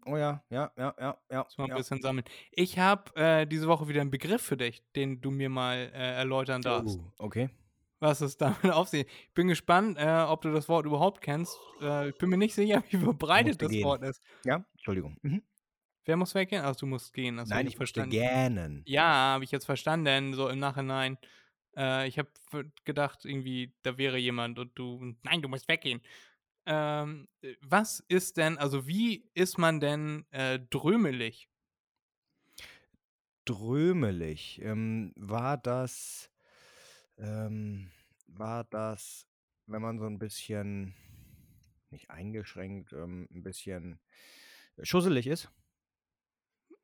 Oh ja, ja, ja, ja, ja. Muss man ein ja. bisschen sammeln. Ich habe äh, diese Woche wieder einen Begriff für dich, den du mir mal äh, erläutern darfst. Oh, okay. Was es damit auf sich Ich bin gespannt, äh, ob du das Wort überhaupt kennst. Äh, ich bin mir nicht sicher, wie verbreitet das gehen. Wort ist. Ja, Entschuldigung. Mhm. Wer muss weggehen? Ach, du musst gehen. Das Nein, ich möchte verstanden. gerne. Ja, habe ich jetzt verstanden, so im Nachhinein. Äh, ich habe gedacht, irgendwie, da wäre jemand und du, nein, du musst weggehen. Ähm, äh, was ist denn, also wie ist man denn äh, drömelig? Drömelig. Ähm, war das, ähm, war das, wenn man so ein bisschen, nicht eingeschränkt, ähm, ein bisschen schusselig ist?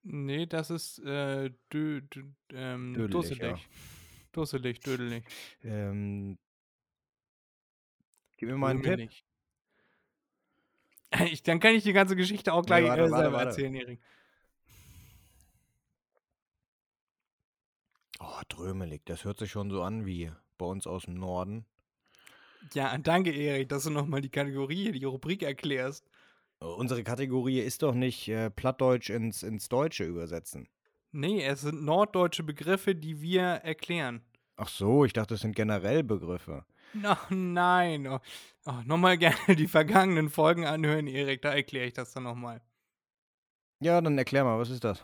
Nee, das ist äh, dö, dö, ähm, Dödelig, dusselig. ja. Dusselig, dödelig. Ähm, gib mir mal einen Tipp. Ich, dann kann ich die ganze Geschichte auch gleich warte, äh, warte, selber warte. erzählen, Erik. Oh, drömelig. Das hört sich schon so an wie bei uns aus dem Norden. Ja, danke, Erik, dass du nochmal die Kategorie, die Rubrik erklärst. Unsere Kategorie ist doch nicht äh, Plattdeutsch ins, ins Deutsche übersetzen. Nee, es sind norddeutsche Begriffe, die wir erklären. Ach so, ich dachte, das sind generell Begriffe. Ach nein. Oh, oh, nochmal gerne die vergangenen Folgen anhören, Erik, da erkläre ich das dann nochmal. Ja, dann erklär mal, was ist das?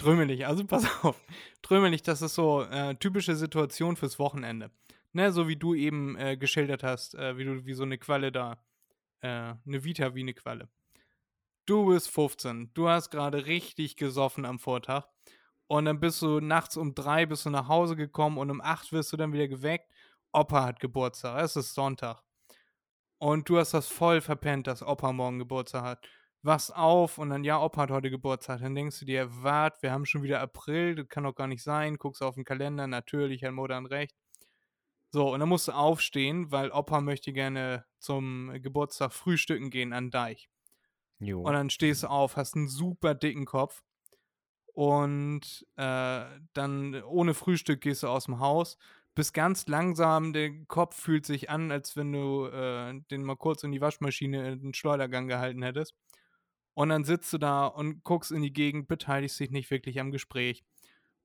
Drömelig, also pass auf. Drömelig, das ist so äh, typische Situation fürs Wochenende. Ne, so wie du eben äh, geschildert hast, äh, wie du wie so eine Qualle da, äh, eine Vita wie eine Qualle. Du bist 15, du hast gerade richtig gesoffen am Vortag und dann bist du nachts um drei bist du nach Hause gekommen und um acht wirst du dann wieder geweckt. Opa hat Geburtstag, es ist Sonntag. Und du hast das voll verpennt, dass Opa morgen Geburtstag hat wachst auf und dann, ja, Opa hat heute Geburtstag. Dann denkst du dir, wart, wir haben schon wieder April, das kann doch gar nicht sein. Guckst auf den Kalender, natürlich hat Mutter recht. So, und dann musst du aufstehen, weil Opa möchte gerne zum Geburtstag frühstücken gehen an Deich. Jo. Und dann stehst du auf, hast einen super dicken Kopf und äh, dann ohne Frühstück gehst du aus dem Haus, bist ganz langsam, der Kopf fühlt sich an, als wenn du äh, den mal kurz in die Waschmaschine in den Schleudergang gehalten hättest. Und dann sitzt du da und guckst in die Gegend, beteiligst dich nicht wirklich am Gespräch.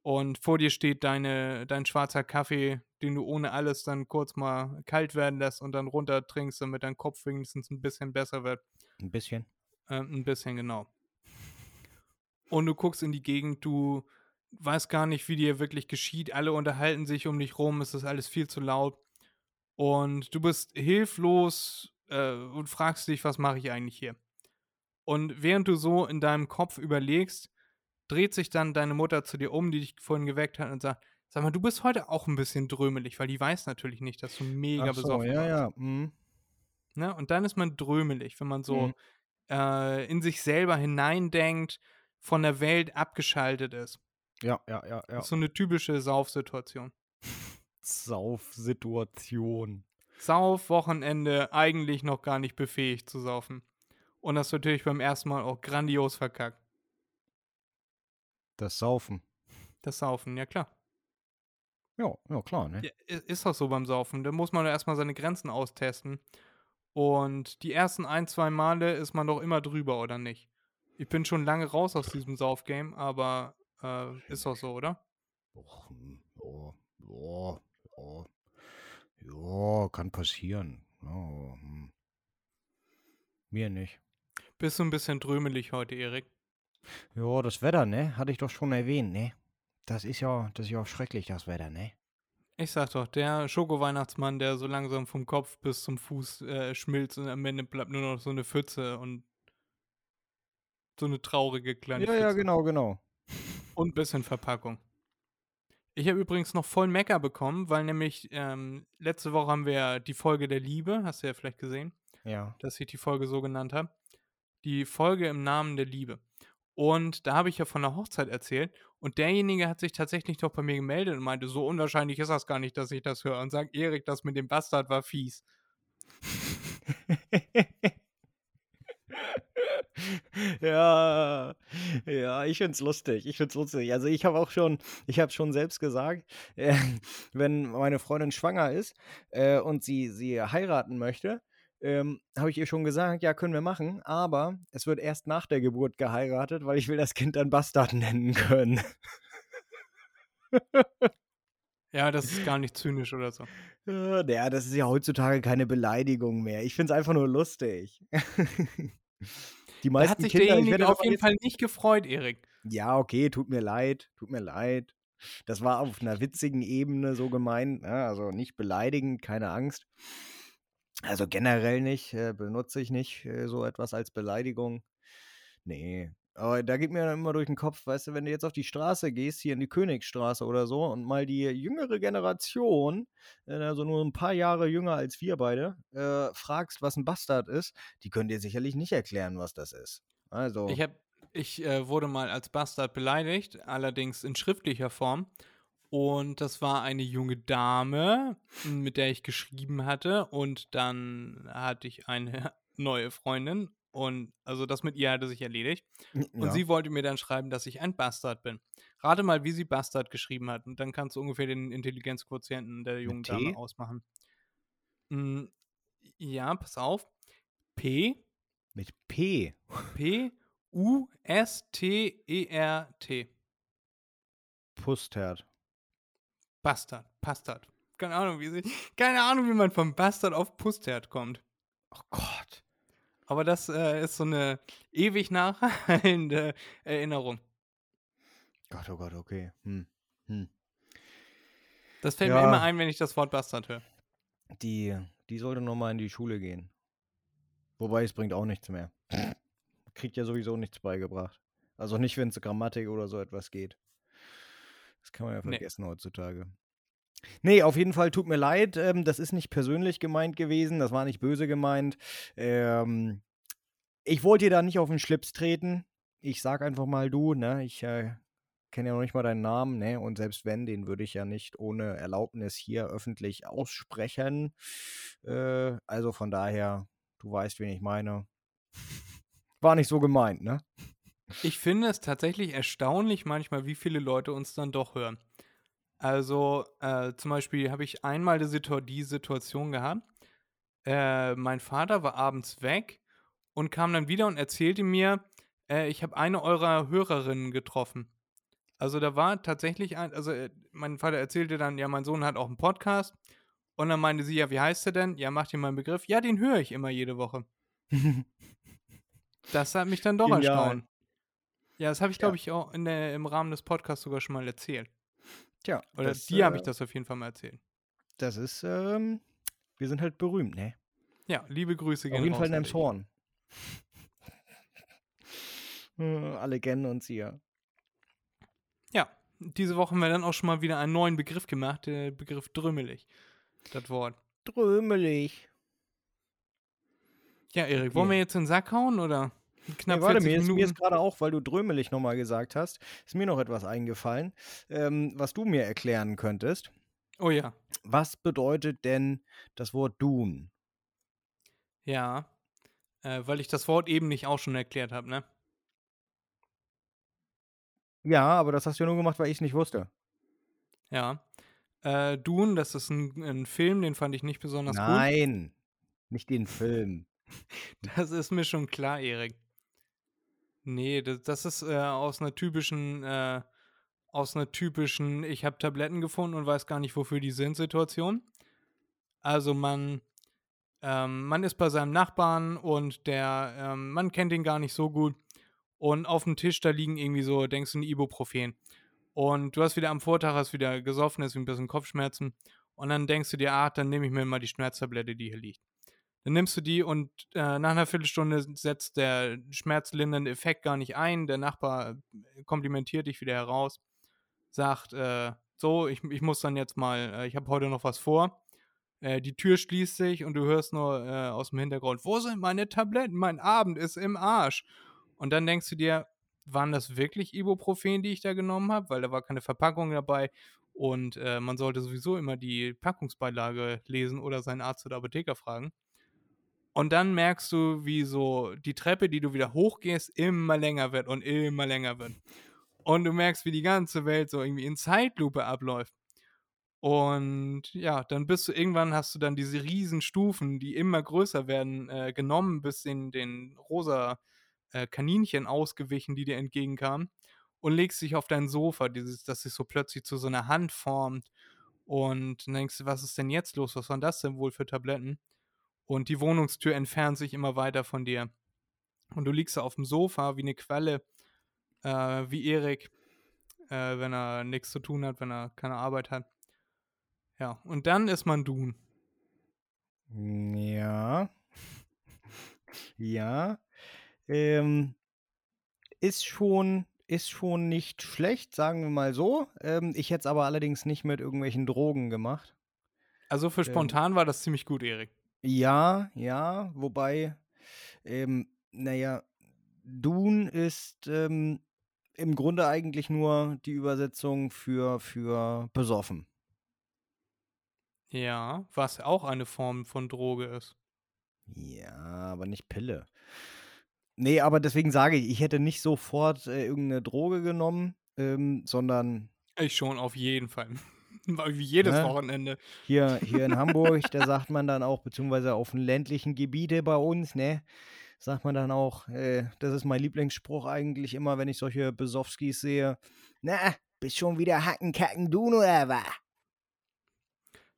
Und vor dir steht deine, dein schwarzer Kaffee, den du ohne alles dann kurz mal kalt werden lässt und dann runter trinkst, damit dein Kopf wenigstens ein bisschen besser wird. Ein bisschen. Ähm, ein bisschen, genau. Und du guckst in die Gegend, du weißt gar nicht, wie dir wirklich geschieht. Alle unterhalten sich um dich rum, es ist alles viel zu laut. Und du bist hilflos äh, und fragst dich, was mache ich eigentlich hier? Und während du so in deinem Kopf überlegst, dreht sich dann deine Mutter zu dir um, die dich vorhin geweckt hat und sagt, sag mal, du bist heute auch ein bisschen drömelig, weil die weiß natürlich nicht, dass du mega Ach so, besoffen ja, warst. ja. Mhm. Ne? Und dann ist man drömelig, wenn man so Mhm. Äh, in sich selber hineindenkt, von der Welt abgeschaltet ist. Ja, ja, ja, ja. Das ist so eine typische Saufsituation. Saufsituation. Sauf, Wochenende, eigentlich noch gar nicht befähigt zu saufen. Und das natürlich beim ersten Mal auch grandios verkackt. Das Saufen. Das Saufen, ja klar. Ja, ja, klar, ne? Ja, ist doch so beim Saufen. Da muss man doch erstmal seine Grenzen austesten. Und die ersten ein, zwei Male ist man doch immer drüber, oder nicht? Ich bin schon lange raus aus diesem Saufgame, aber äh, ist doch so, oder? Och, hm, Ja, ja, ja. Kann passieren. Ja, hm. Mir nicht. Bist du ein bisschen drömelig heute, Erik? Ja, das Wetter, ne? Hatte ich doch schon erwähnt, ne? Das ist ja, das ist ja schrecklich, das Wetter, ne? Ich sag doch, der Schoko-Weihnachtsmann, der so langsam vom Kopf bis zum Fuß äh, schmilzt und am Ende bleibt nur noch so eine Pfütze und so eine traurige kleine Ja, Pfütze. ja, genau, genau. Und ein bisschen Verpackung. Ich habe übrigens noch voll Mecker bekommen, weil nämlich ähm, letzte Woche haben wir die Folge der Liebe, hast du ja vielleicht gesehen, Ja. dass ich die Folge so genannt habe. Die Folge im Namen der Liebe. Und da habe ich ja von der Hochzeit erzählt. Und derjenige hat sich tatsächlich doch bei mir gemeldet und meinte, so unwahrscheinlich ist das gar nicht, dass ich das höre. Und sagt, Erik, das mit dem Bastard war fies. ja, ja, ich find's lustig. Ich find's lustig. Also ich habe auch schon, ich habe schon selbst gesagt, äh, wenn meine Freundin schwanger ist äh, und sie sie heiraten möchte, ähm, habe ich ihr schon gesagt, ja, können wir machen, aber es wird erst nach der Geburt geheiratet, weil ich will das Kind dann Bastard nennen können. Ja, das ist gar nicht zynisch oder so. Ja, das ist ja heutzutage keine Beleidigung mehr. Ich find's einfach nur lustig. Die Da hat meisten sich Kinder, derjenige auf jeden Fall nicht gefreut, Erik. Ja, okay, tut mir leid, tut mir leid. Das war auf einer witzigen Ebene so gemeint, ne? also nicht beleidigend, keine Angst. Also generell nicht, äh, benutze ich nicht äh, so etwas als Beleidigung. Nee, aber da geht mir dann immer durch den Kopf, weißt du, wenn du jetzt auf die Straße gehst, hier in die Königsstraße oder so, und mal die jüngere Generation, äh, also nur ein paar Jahre jünger als wir beide, äh, fragst, was ein Bastard ist, die können dir sicherlich nicht erklären, was das ist. Also, Ich, hab, ich wurde mal als Bastard beleidigt, allerdings in schriftlicher Form. Und das war eine junge Dame, mit der ich geschrieben hatte. Und dann hatte ich eine neue Freundin. Und also das mit ihr hatte sich erledigt. Und ja. sie wollte mir dann schreiben, dass ich ein Bastard bin. Rate mal, wie sie Bastard geschrieben hat. Und dann kannst du ungefähr den Intelligenzquotienten der jungen? Dame ausmachen. Mm, ja, pass auf. P, mit P. P, U, S, T, E, R, T. Pustherd. Bastard, Bastard. Keine Ahnung, wie sie, keine Ahnung, wie man vom Bastard auf Pustherd kommt. Oh Gott. Aber das äh, ist so eine ewig nachhaltende Erinnerung. Gott, oh Gott, okay. Hm. Hm. Das fällt mir Ja. immer ein, wenn ich das Wort Bastard höre. Die, die sollte nochmal in die Schule gehen. Wobei es bringt auch nichts mehr. Kriegt ja sowieso nichts beigebracht. Also nicht, wenn es Grammatik oder so etwas geht. Das kann man ja Nee. vergessen heutzutage. Nee, auf jeden Fall tut mir leid. Ähm, das ist nicht persönlich gemeint gewesen. Das war nicht böse gemeint. Ähm, ich wollte dir da nicht auf den Schlips treten. Ich sag einfach mal du, ne? Ich äh, kenne ja noch nicht mal deinen Namen, ne? Und selbst wenn, den würde ich ja nicht ohne Erlaubnis hier öffentlich aussprechen. Äh, also von daher, du weißt, wen ich meine. War nicht so gemeint, ne? Ich finde es tatsächlich erstaunlich manchmal, wie viele Leute uns dann doch hören. Also äh, zum Beispiel habe ich einmal die, Situ die Situation gehabt, äh, mein Vater war abends weg und kam dann wieder und erzählte mir, äh, ich habe eine eurer Hörerinnen getroffen. Also da war tatsächlich ein, also äh, mein Vater erzählte dann, ja, mein Sohn hat auch einen Podcast. Und dann meinte sie, ja, wie heißt der denn? Ja, macht ihr mal einen Begriff. Ja, den höre ich immer jede Woche. Das hat mich dann doch Genial. erstaunt. Ja, das habe ich, Ja. glaube ich, auch in der, im Rahmen des Podcasts sogar schon mal erzählt. Tja, Oder das, dir habe ich äh, das auf jeden Fall mal erzählt. Das ist, ähm, wir sind halt berühmt, ne? Ja, liebe Grüße Auf gehen jeden raus Fall in einem. Äh, Alle kennen uns hier. Ja, diese Woche haben wir dann auch schon mal wieder einen neuen Begriff gemacht, der Begriff drümmelig. Das Wort. Drömelig. Ja, Erik, wollen Ja. wir jetzt in den Sack hauen oder knapp Nee, warte, 40 mir ist, mir ist gerade auch, weil du drömelig nochmal gesagt hast, ist mir noch etwas eingefallen, ähm, was du mir erklären könntest. oh ja, Was bedeutet denn das Wort Dun? ja. Äh, weil ich das Wort eben nicht auch schon erklärt habe, ne? Ja, aber das hast du ja nur gemacht, weil ich es nicht wusste. Ja. Äh, Dune, das ist ein, ein Film, den fand ich nicht besonders gut. Nein, nicht den Film. Das ist mir schon klar, Erik. Nee, das, das ist äh, aus einer typischen, äh, aus einer typischen, ich habe Tabletten gefunden und weiß gar nicht, wofür die sind, Situation. Also man, ähm, man ist bei seinem Nachbarn und der, ähm, man kennt ihn gar nicht so gut. Und auf dem Tisch, da liegen irgendwie so, denkst du, ein Ibuprofen. Und du hast wieder am Vortag, hast wieder gesoffen, hast ein bisschen Kopfschmerzen. Und dann denkst du dir, ah, dann nehme ich mir mal die Schmerztablette, die hier liegt. Dann nimmst du die und äh, nach einer Viertelstunde setzt der schmerzlindernde Effekt gar nicht ein. Der Nachbar komplimentiert dich wieder heraus, sagt, äh, so, ich, ich muss dann jetzt mal, äh, ich habe heute noch was vor. Äh, die Tür schließt sich und du hörst nur äh, aus dem Hintergrund, wo sind meine Tabletten? Mein Abend ist im Arsch. Und dann denkst du dir, waren das wirklich Ibuprofen, die ich da genommen habe? Weil da war keine Verpackung dabei. Und äh, man sollte sowieso immer die Packungsbeilage lesen oder seinen Arzt oder Apotheker fragen. Und dann merkst du, wie so die Treppe, die du wieder hochgehst, immer länger wird und immer länger wird. Und du merkst, wie die ganze Welt so irgendwie in Zeitlupe abläuft. Und ja, dann bist du irgendwann hast du dann diese riesen Stufen, die immer größer werden, äh, genommen, bis in den rosa äh, Kaninchen ausgewichen, die dir entgegenkamen, und legst dich auf dein Sofa, dieses, das sich so plötzlich zu so einer Hand formt. Und denkst du, was ist denn jetzt los? Was waren das denn wohl für Tabletten? Und die Wohnungstür entfernt sich immer weiter von dir. Und du liegst da auf dem Sofa wie eine Quelle, äh, wie Erik, äh, wenn er nichts zu tun hat, wenn er keine Arbeit hat. Ja, und dann ist man Dun. Ja. ja. Ähm, ist schon, ist schon nicht schlecht, sagen wir mal so. Ähm, ich hätte es aber allerdings nicht mit irgendwelchen Drogen gemacht. Also für Ähm. spontan war das ziemlich gut, Erik. Ja, ja, wobei, ähm, naja, Dun ist ähm, im Grunde eigentlich nur die Übersetzung für, für besoffen. Ja, was auch eine Form von Droge ist. Ja, aber nicht Pille. Nee, aber deswegen sage ich, ich hätte nicht sofort äh, irgendeine Droge genommen, ähm, sondern Ich schon, auf jeden Fall. Wie jedes Ne? Wochenende. hier, hier in Hamburg, da sagt man dann auch, beziehungsweise auf den ländlichen Gebiete bei uns, ne, sagt man dann auch, äh, das ist mein Lieblingsspruch eigentlich immer, wenn ich solche Besowskis sehe. Na, bist schon wieder Hacken, Kacken, du oder was?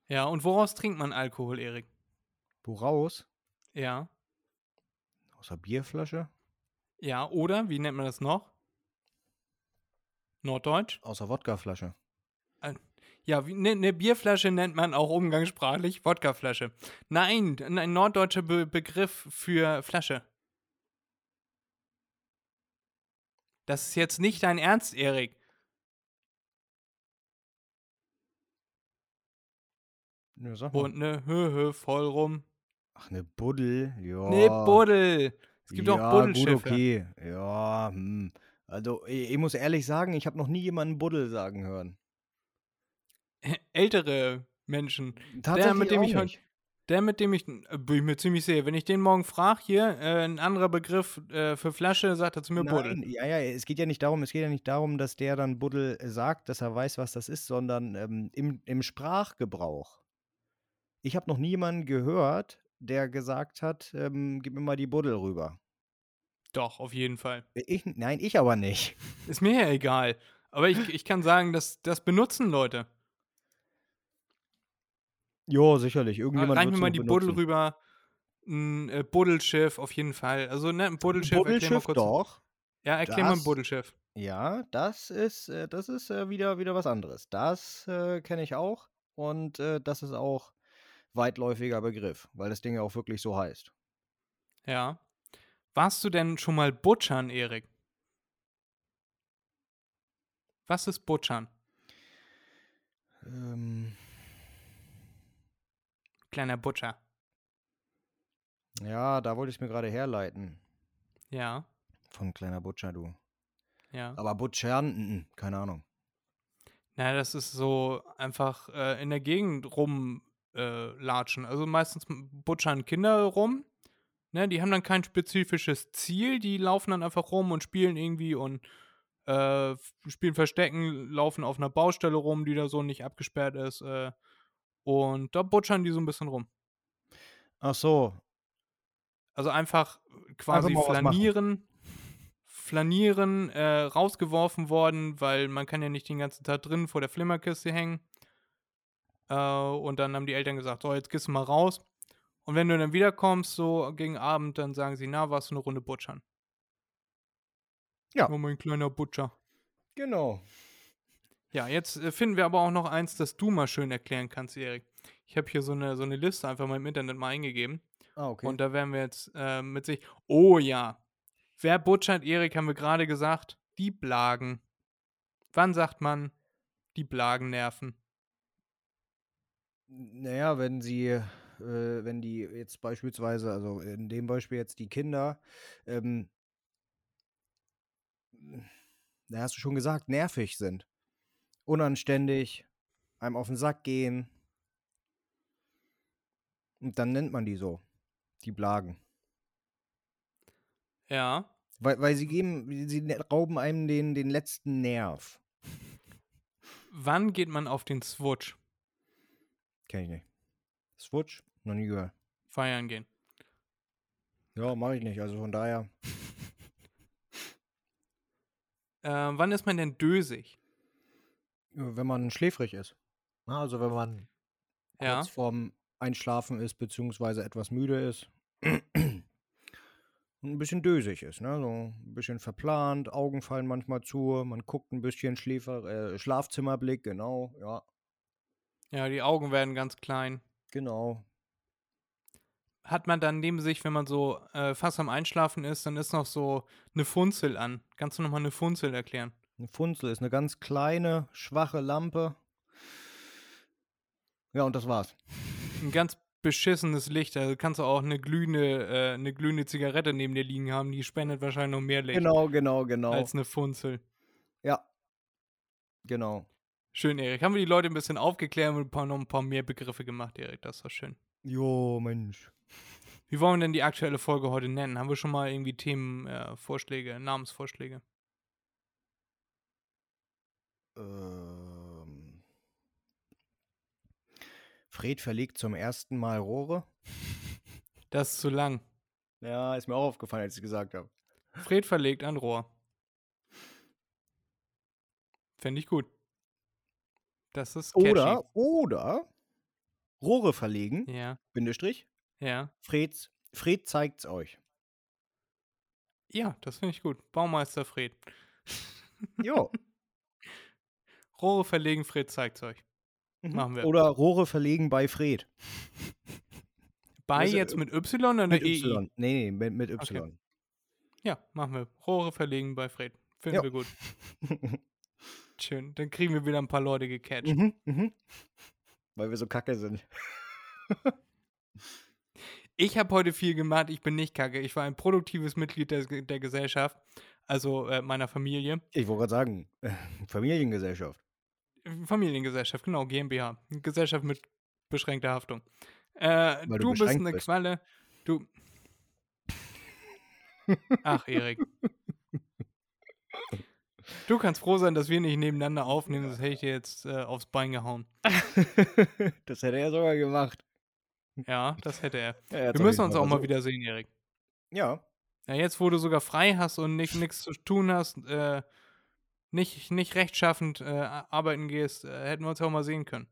Ja, und woraus trinkt man Alkohol, Erik? Woraus? Ja. Aus der Bierflasche? Ja, oder, wie nennt man das noch? Norddeutsch? Aus der Wodkaflasche. Ja, eine ne Bierflasche nennt man auch umgangssprachlich Wodkaflasche. Nein, ein norddeutscher Be Begriff für Flasche. Das ist jetzt nicht dein Ernst, Erik. Ja, sag mal. Und ne Höhe voll rum. Ach, eine Buddel, ja. Ne Buddel. Es gibt ja, auch Buddelschiffe. Gut, okay. Ja, hm. Also, ich, ich muss ehrlich sagen, ich habe noch nie jemanden Buddel sagen hören. Ältere Menschen. Tatsächlich mit dem ich heute-. Der, mit dem ich, äh, bin ich mir ziemlich sicher, wenn ich den morgen frage, hier, äh, ein anderer Begriff äh, für Flasche, sagt er zu mir Buddel. Nein, ja, ja, es geht ja nicht darum, es geht ja nicht darum, dass der dann Buddel sagt, dass er weiß, was das ist, sondern ähm, im, im Sprachgebrauch. Ich habe noch niemanden gehört, der gesagt hat, ähm, gib mir mal die Buddel rüber. Doch, auf jeden Fall. Ich, nein, ich aber nicht. Ist mir ja egal. Aber ich, ich kann sagen, dass das benutzen Leute. Jo, sicherlich. Irgendjemand Rein mir mal die Buddel benutzen. rüber. Ein äh, Buddelschiff, auf jeden Fall. Also, ne, ein Buddelschiff. Buddelschiff, kurz. doch. Ja, erklär mal ein Das- Buddelschiff. Ja, das ist, äh, das ist äh, wieder, wieder was anderes. Das äh, kenne ich auch. Und äh, das ist auch weitläufiger Begriff, weil das Ding ja auch wirklich so heißt. Ja. Warst du denn schon mal Butchern, Erik? Was ist Butchern? Ähm, Kleiner Butcher. ja, da wollte ich mir gerade herleiten. Ja, Von kleiner Butcher, du. ja. Aber Butchern, keine Ahnung. Na, das ist so einfach äh, in der Gegend rumlatschen. Äh, also meistens butchern Kinder rum. Ne, die haben dann kein spezifisches Ziel, die laufen dann einfach rum und spielen irgendwie und äh, spielen Verstecken, laufen auf einer Baustelle rum, die da so nicht abgesperrt ist. Äh, und da butchern die so ein bisschen rum. Ach so. Also einfach quasi mal was machen. flanieren, flanieren, äh, rausgeworfen worden, weil man kann ja nicht den ganzen Tag drin vor der Flimmerkiste hängen. Äh, und dann haben die Eltern gesagt, so, jetzt gehst du mal raus. Und wenn du dann wiederkommst, so gegen Abend, dann sagen sie, na, warst du eine Runde butchern? Ja. Oh, mein kleiner Butcher. Genau. Ja, jetzt äh, finden wir aber auch noch eins, das du mal schön erklären kannst, Erik. Ich habe hier so eine, so eine Liste einfach mal im Internet mal eingegeben. Ah, okay. Und da werden wir jetzt äh, mit sich. Oh ja. Wer butschert Erik, haben wir gerade gesagt. Die Blagen. Wann sagt man, die Blagen nerven? Naja, wenn sie, äh, wenn die jetzt beispielsweise, also in dem Beispiel jetzt die Kinder, ähm, da hast du schon gesagt, nervig sind. Unanständig, einem auf den Sack gehen. Und dann nennt man die so. Die Blagen. Ja. Weil, weil sie geben, sie ne- rauben einem den, den letzten Nerv. Wann geht man auf den Switch? Kenn ich nicht. Switch? Noch nie gehört. Feiern gehen. Ja, mache ich nicht. Also von daher. Äh, wann ist man denn dösig? Wenn man schläfrig ist. Na, Also wenn man Ja. kurz vorm Einschlafen ist, beziehungsweise etwas müde ist. Und ein bisschen dösig ist, ne? So ein bisschen verplant, Augen fallen manchmal zu, man guckt ein bisschen Schläfer, äh, Schlafzimmerblick, genau, ja, Ja, die Augen werden ganz klein. genau. Hat man dann neben sich, wenn man so äh, fast am Einschlafen ist, dann ist noch so eine Funzel an. Kannst du nochmal eine Funzel erklären? Eine Funzel ist eine ganz kleine, schwache Lampe. Ja, und das war's. Ein ganz beschissenes Licht. Also kannst du auch eine glühende, äh, eine glühende Zigarette neben dir liegen haben, die spendet wahrscheinlich noch mehr Licht Genau, genau, genau. als eine Funzel. Ja. Genau. Schön, Erik. Haben wir die Leute ein bisschen aufgeklärt und ein paar, noch ein paar mehr Begriffe gemacht, Erik. Das war schön. Jo, Mensch. Wie wollen wir denn die aktuelle Folge heute nennen? Haben wir schon mal irgendwie Themenvorschläge, äh, Vorschläge, Namensvorschläge? Ähm. Fred verlegt zum ersten Mal Rohre. Das ist zu lang. Ja, ist mir auch aufgefallen, als ich gesagt habe. Fred verlegt ein Rohr. Fände ich gut. Das ist catchy. Oder, oder Rohre verlegen, Ja, Bindestrich, ja. Freds, Fred zeigt's euch. Ja, das finde ich gut. Baumeister Fred. Jo. Rohre verlegen, Fred zeigt's euch. Machen wir. Oder Rohre verlegen bei Fred. Bei ist, jetzt äh, mit Y oder Mit EI? Y. Nee, nee, mit, mit Okay. Y. Ja, machen wir. Rohre verlegen bei Fred. Finden Ja. wir gut. Schön. Dann kriegen wir wieder ein paar Leute gecatcht. mhm, mhm. Weil wir so kacke sind. Ich habe heute viel gemacht. Ich bin nicht kacke. Ich war ein produktives Mitglied der, der Gesellschaft. Also äh, meiner Familie. Ich wollte gerade sagen, Familiengesellschaft. Familiengesellschaft, genau, GmbH. Gesellschaft mit beschränkter Haftung. Äh, du du bist eine bist. Qualle. Du. Ach, Erik. Du kannst froh sein, dass wir nicht nebeneinander aufnehmen, das hätte ich dir jetzt äh, aufs Bein gehauen. das hätte er sogar gemacht. Ja, das hätte er. Ja, Wir müssen uns auch mal versucht. wieder sehen, Erik. Ja, Ja, jetzt, wo du sogar frei hast und nichts zu tun hast, äh, nicht, nicht rechtschaffend äh, arbeiten gehst, äh, hätten wir uns ja auch mal sehen können.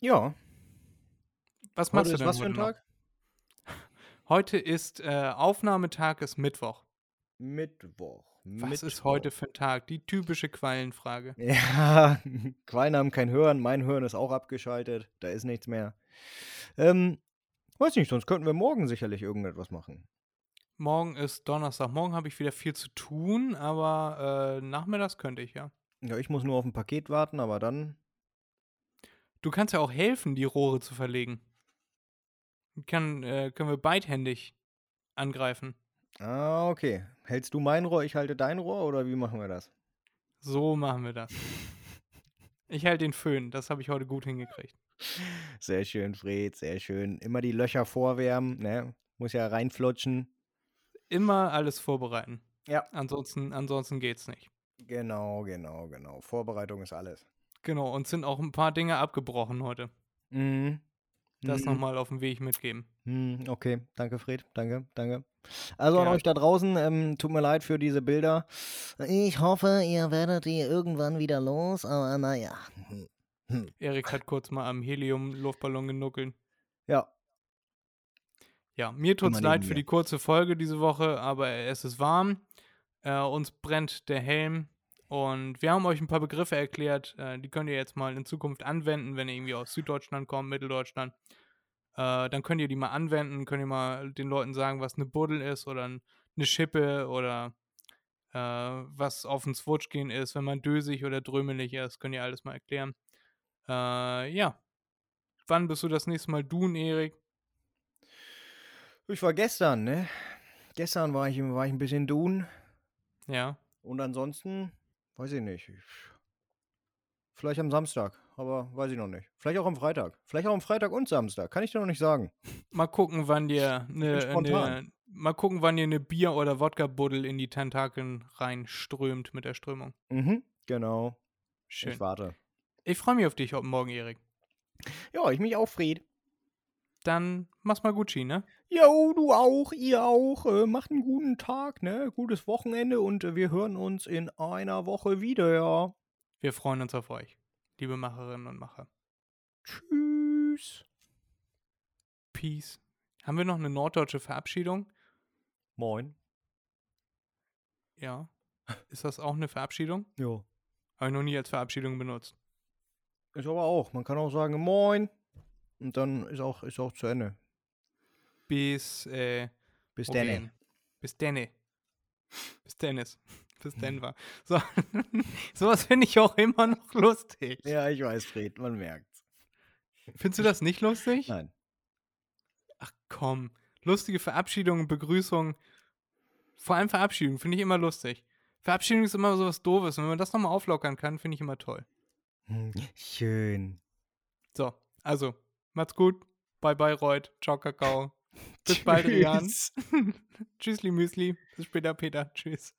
ja. Was machst Heute du ist denn was für heute ein noch? Tag? Heute ist äh, Aufnahmetag, ist Mittwoch. Mittwoch. Was ist Mittwoch. heute für ein Tag? Die typische Quallenfrage. Ja, Quallen haben kein Hören, mein Hören ist auch abgeschaltet, da ist nichts mehr. Ähm, weiß nicht, sonst könnten wir morgen sicherlich irgendetwas machen. Morgen ist Donnerstag. Morgen habe ich wieder viel zu tun, aber äh, nachmittags könnte ich ja. Ja, ich muss nur auf ein Paket warten, aber dann. Du kannst ja auch helfen, die Rohre zu verlegen. Kann, äh, können wir beidhändig angreifen. Ah, okay. Hältst du mein Rohr, ich halte dein Rohr oder wie machen wir das? So machen wir das. Ich halte den Föhn, das habe ich heute gut hingekriegt. Sehr schön, Fred, sehr schön. Immer die Löcher vorwärmen, ne? Muss ja reinflutschen. Immer alles vorbereiten. Ja. Ansonsten, ansonsten geht's nicht. Genau, genau, genau. Vorbereitung ist alles. Genau, und sind auch ein paar Dinge abgebrochen heute. Mhm. Das Mhm. nochmal auf dem Weg mitgeben. Hm, okay, danke Fred, danke, danke. Also an Gerne. euch da draußen, ähm, tut mir leid für diese Bilder. Ich hoffe, ihr werdet die irgendwann wieder los, aber naja. Erik hat kurz mal am Helium-Luftballon genuckelt. Ja, Ja, mir tut's Immer leid neben für die kurze Folge diese Woche, aber es ist warm. Äh, uns brennt der Helm. Und wir haben euch ein paar Begriffe erklärt. Äh, die könnt ihr jetzt mal in Zukunft anwenden, wenn ihr irgendwie aus Süddeutschland kommt, Mitteldeutschland. Äh, dann könnt ihr die mal anwenden, könnt ihr mal den Leuten sagen, was eine Buddel ist oder ein, eine Schippe oder äh, was auf den Switch gehen ist, wenn man dösig oder drömelig ist, könnt ihr alles mal erklären. Äh, ja. Wann bist du das nächste Mal du, Erik? Ich war gestern, ne? Gestern war ich, war ich ein bisschen dun. Ja. Und ansonsten, weiß ich nicht. Vielleicht am Samstag, aber weiß ich noch nicht. Vielleicht auch am Freitag. Vielleicht auch am Freitag und Samstag. Kann ich dir noch nicht sagen. Mal gucken, wann dir eine, eine mal gucken, wann dir eine Bier- oder Wodka-Buddel in die Tentakeln reinströmt mit der Strömung. Mhm, genau. Schön. Ich warte. Ich freue mich auf dich heute Morgen, Erik. Ja, ich mich auch, Fred. Dann mach's mal Gucci, ne? Jo, du auch, ihr auch. Äh, macht einen guten Tag, ne? Gutes Wochenende und äh, wir hören uns in einer Woche wieder. Wir freuen uns auf euch, liebe Macherinnen und Macher. Tschüss. Peace. Haben wir noch eine norddeutsche Verabschiedung? Moin. Ja. Ist das auch eine Verabschiedung? Ja. Habe ich noch nie als Verabschiedung benutzt. Ist aber auch. Man kann auch sagen Moin. Und dann ist auch, ist auch zu Ende. Bis, äh, Bis okay. dann. Bis denne. Bis Dennis. Bis Denver. So. Sowas finde ich auch immer noch lustig. Ja, ich weiß, Fred, man merkt's. Findest du das nicht lustig? Nein. Ach komm. Lustige Verabschiedungen, Begrüßungen. Vor allem Verabschiedung finde ich immer lustig. Verabschiedung ist immer so was Doofes. Und wenn man das nochmal auflockern kann, finde ich immer toll. Hm, Schön. So, also, macht's gut. Bye bye, Reut. Ciao, Kakao. Bis bald. Tschüss. Tschüssli, Müsli. Bis später, Peter. Tschüss.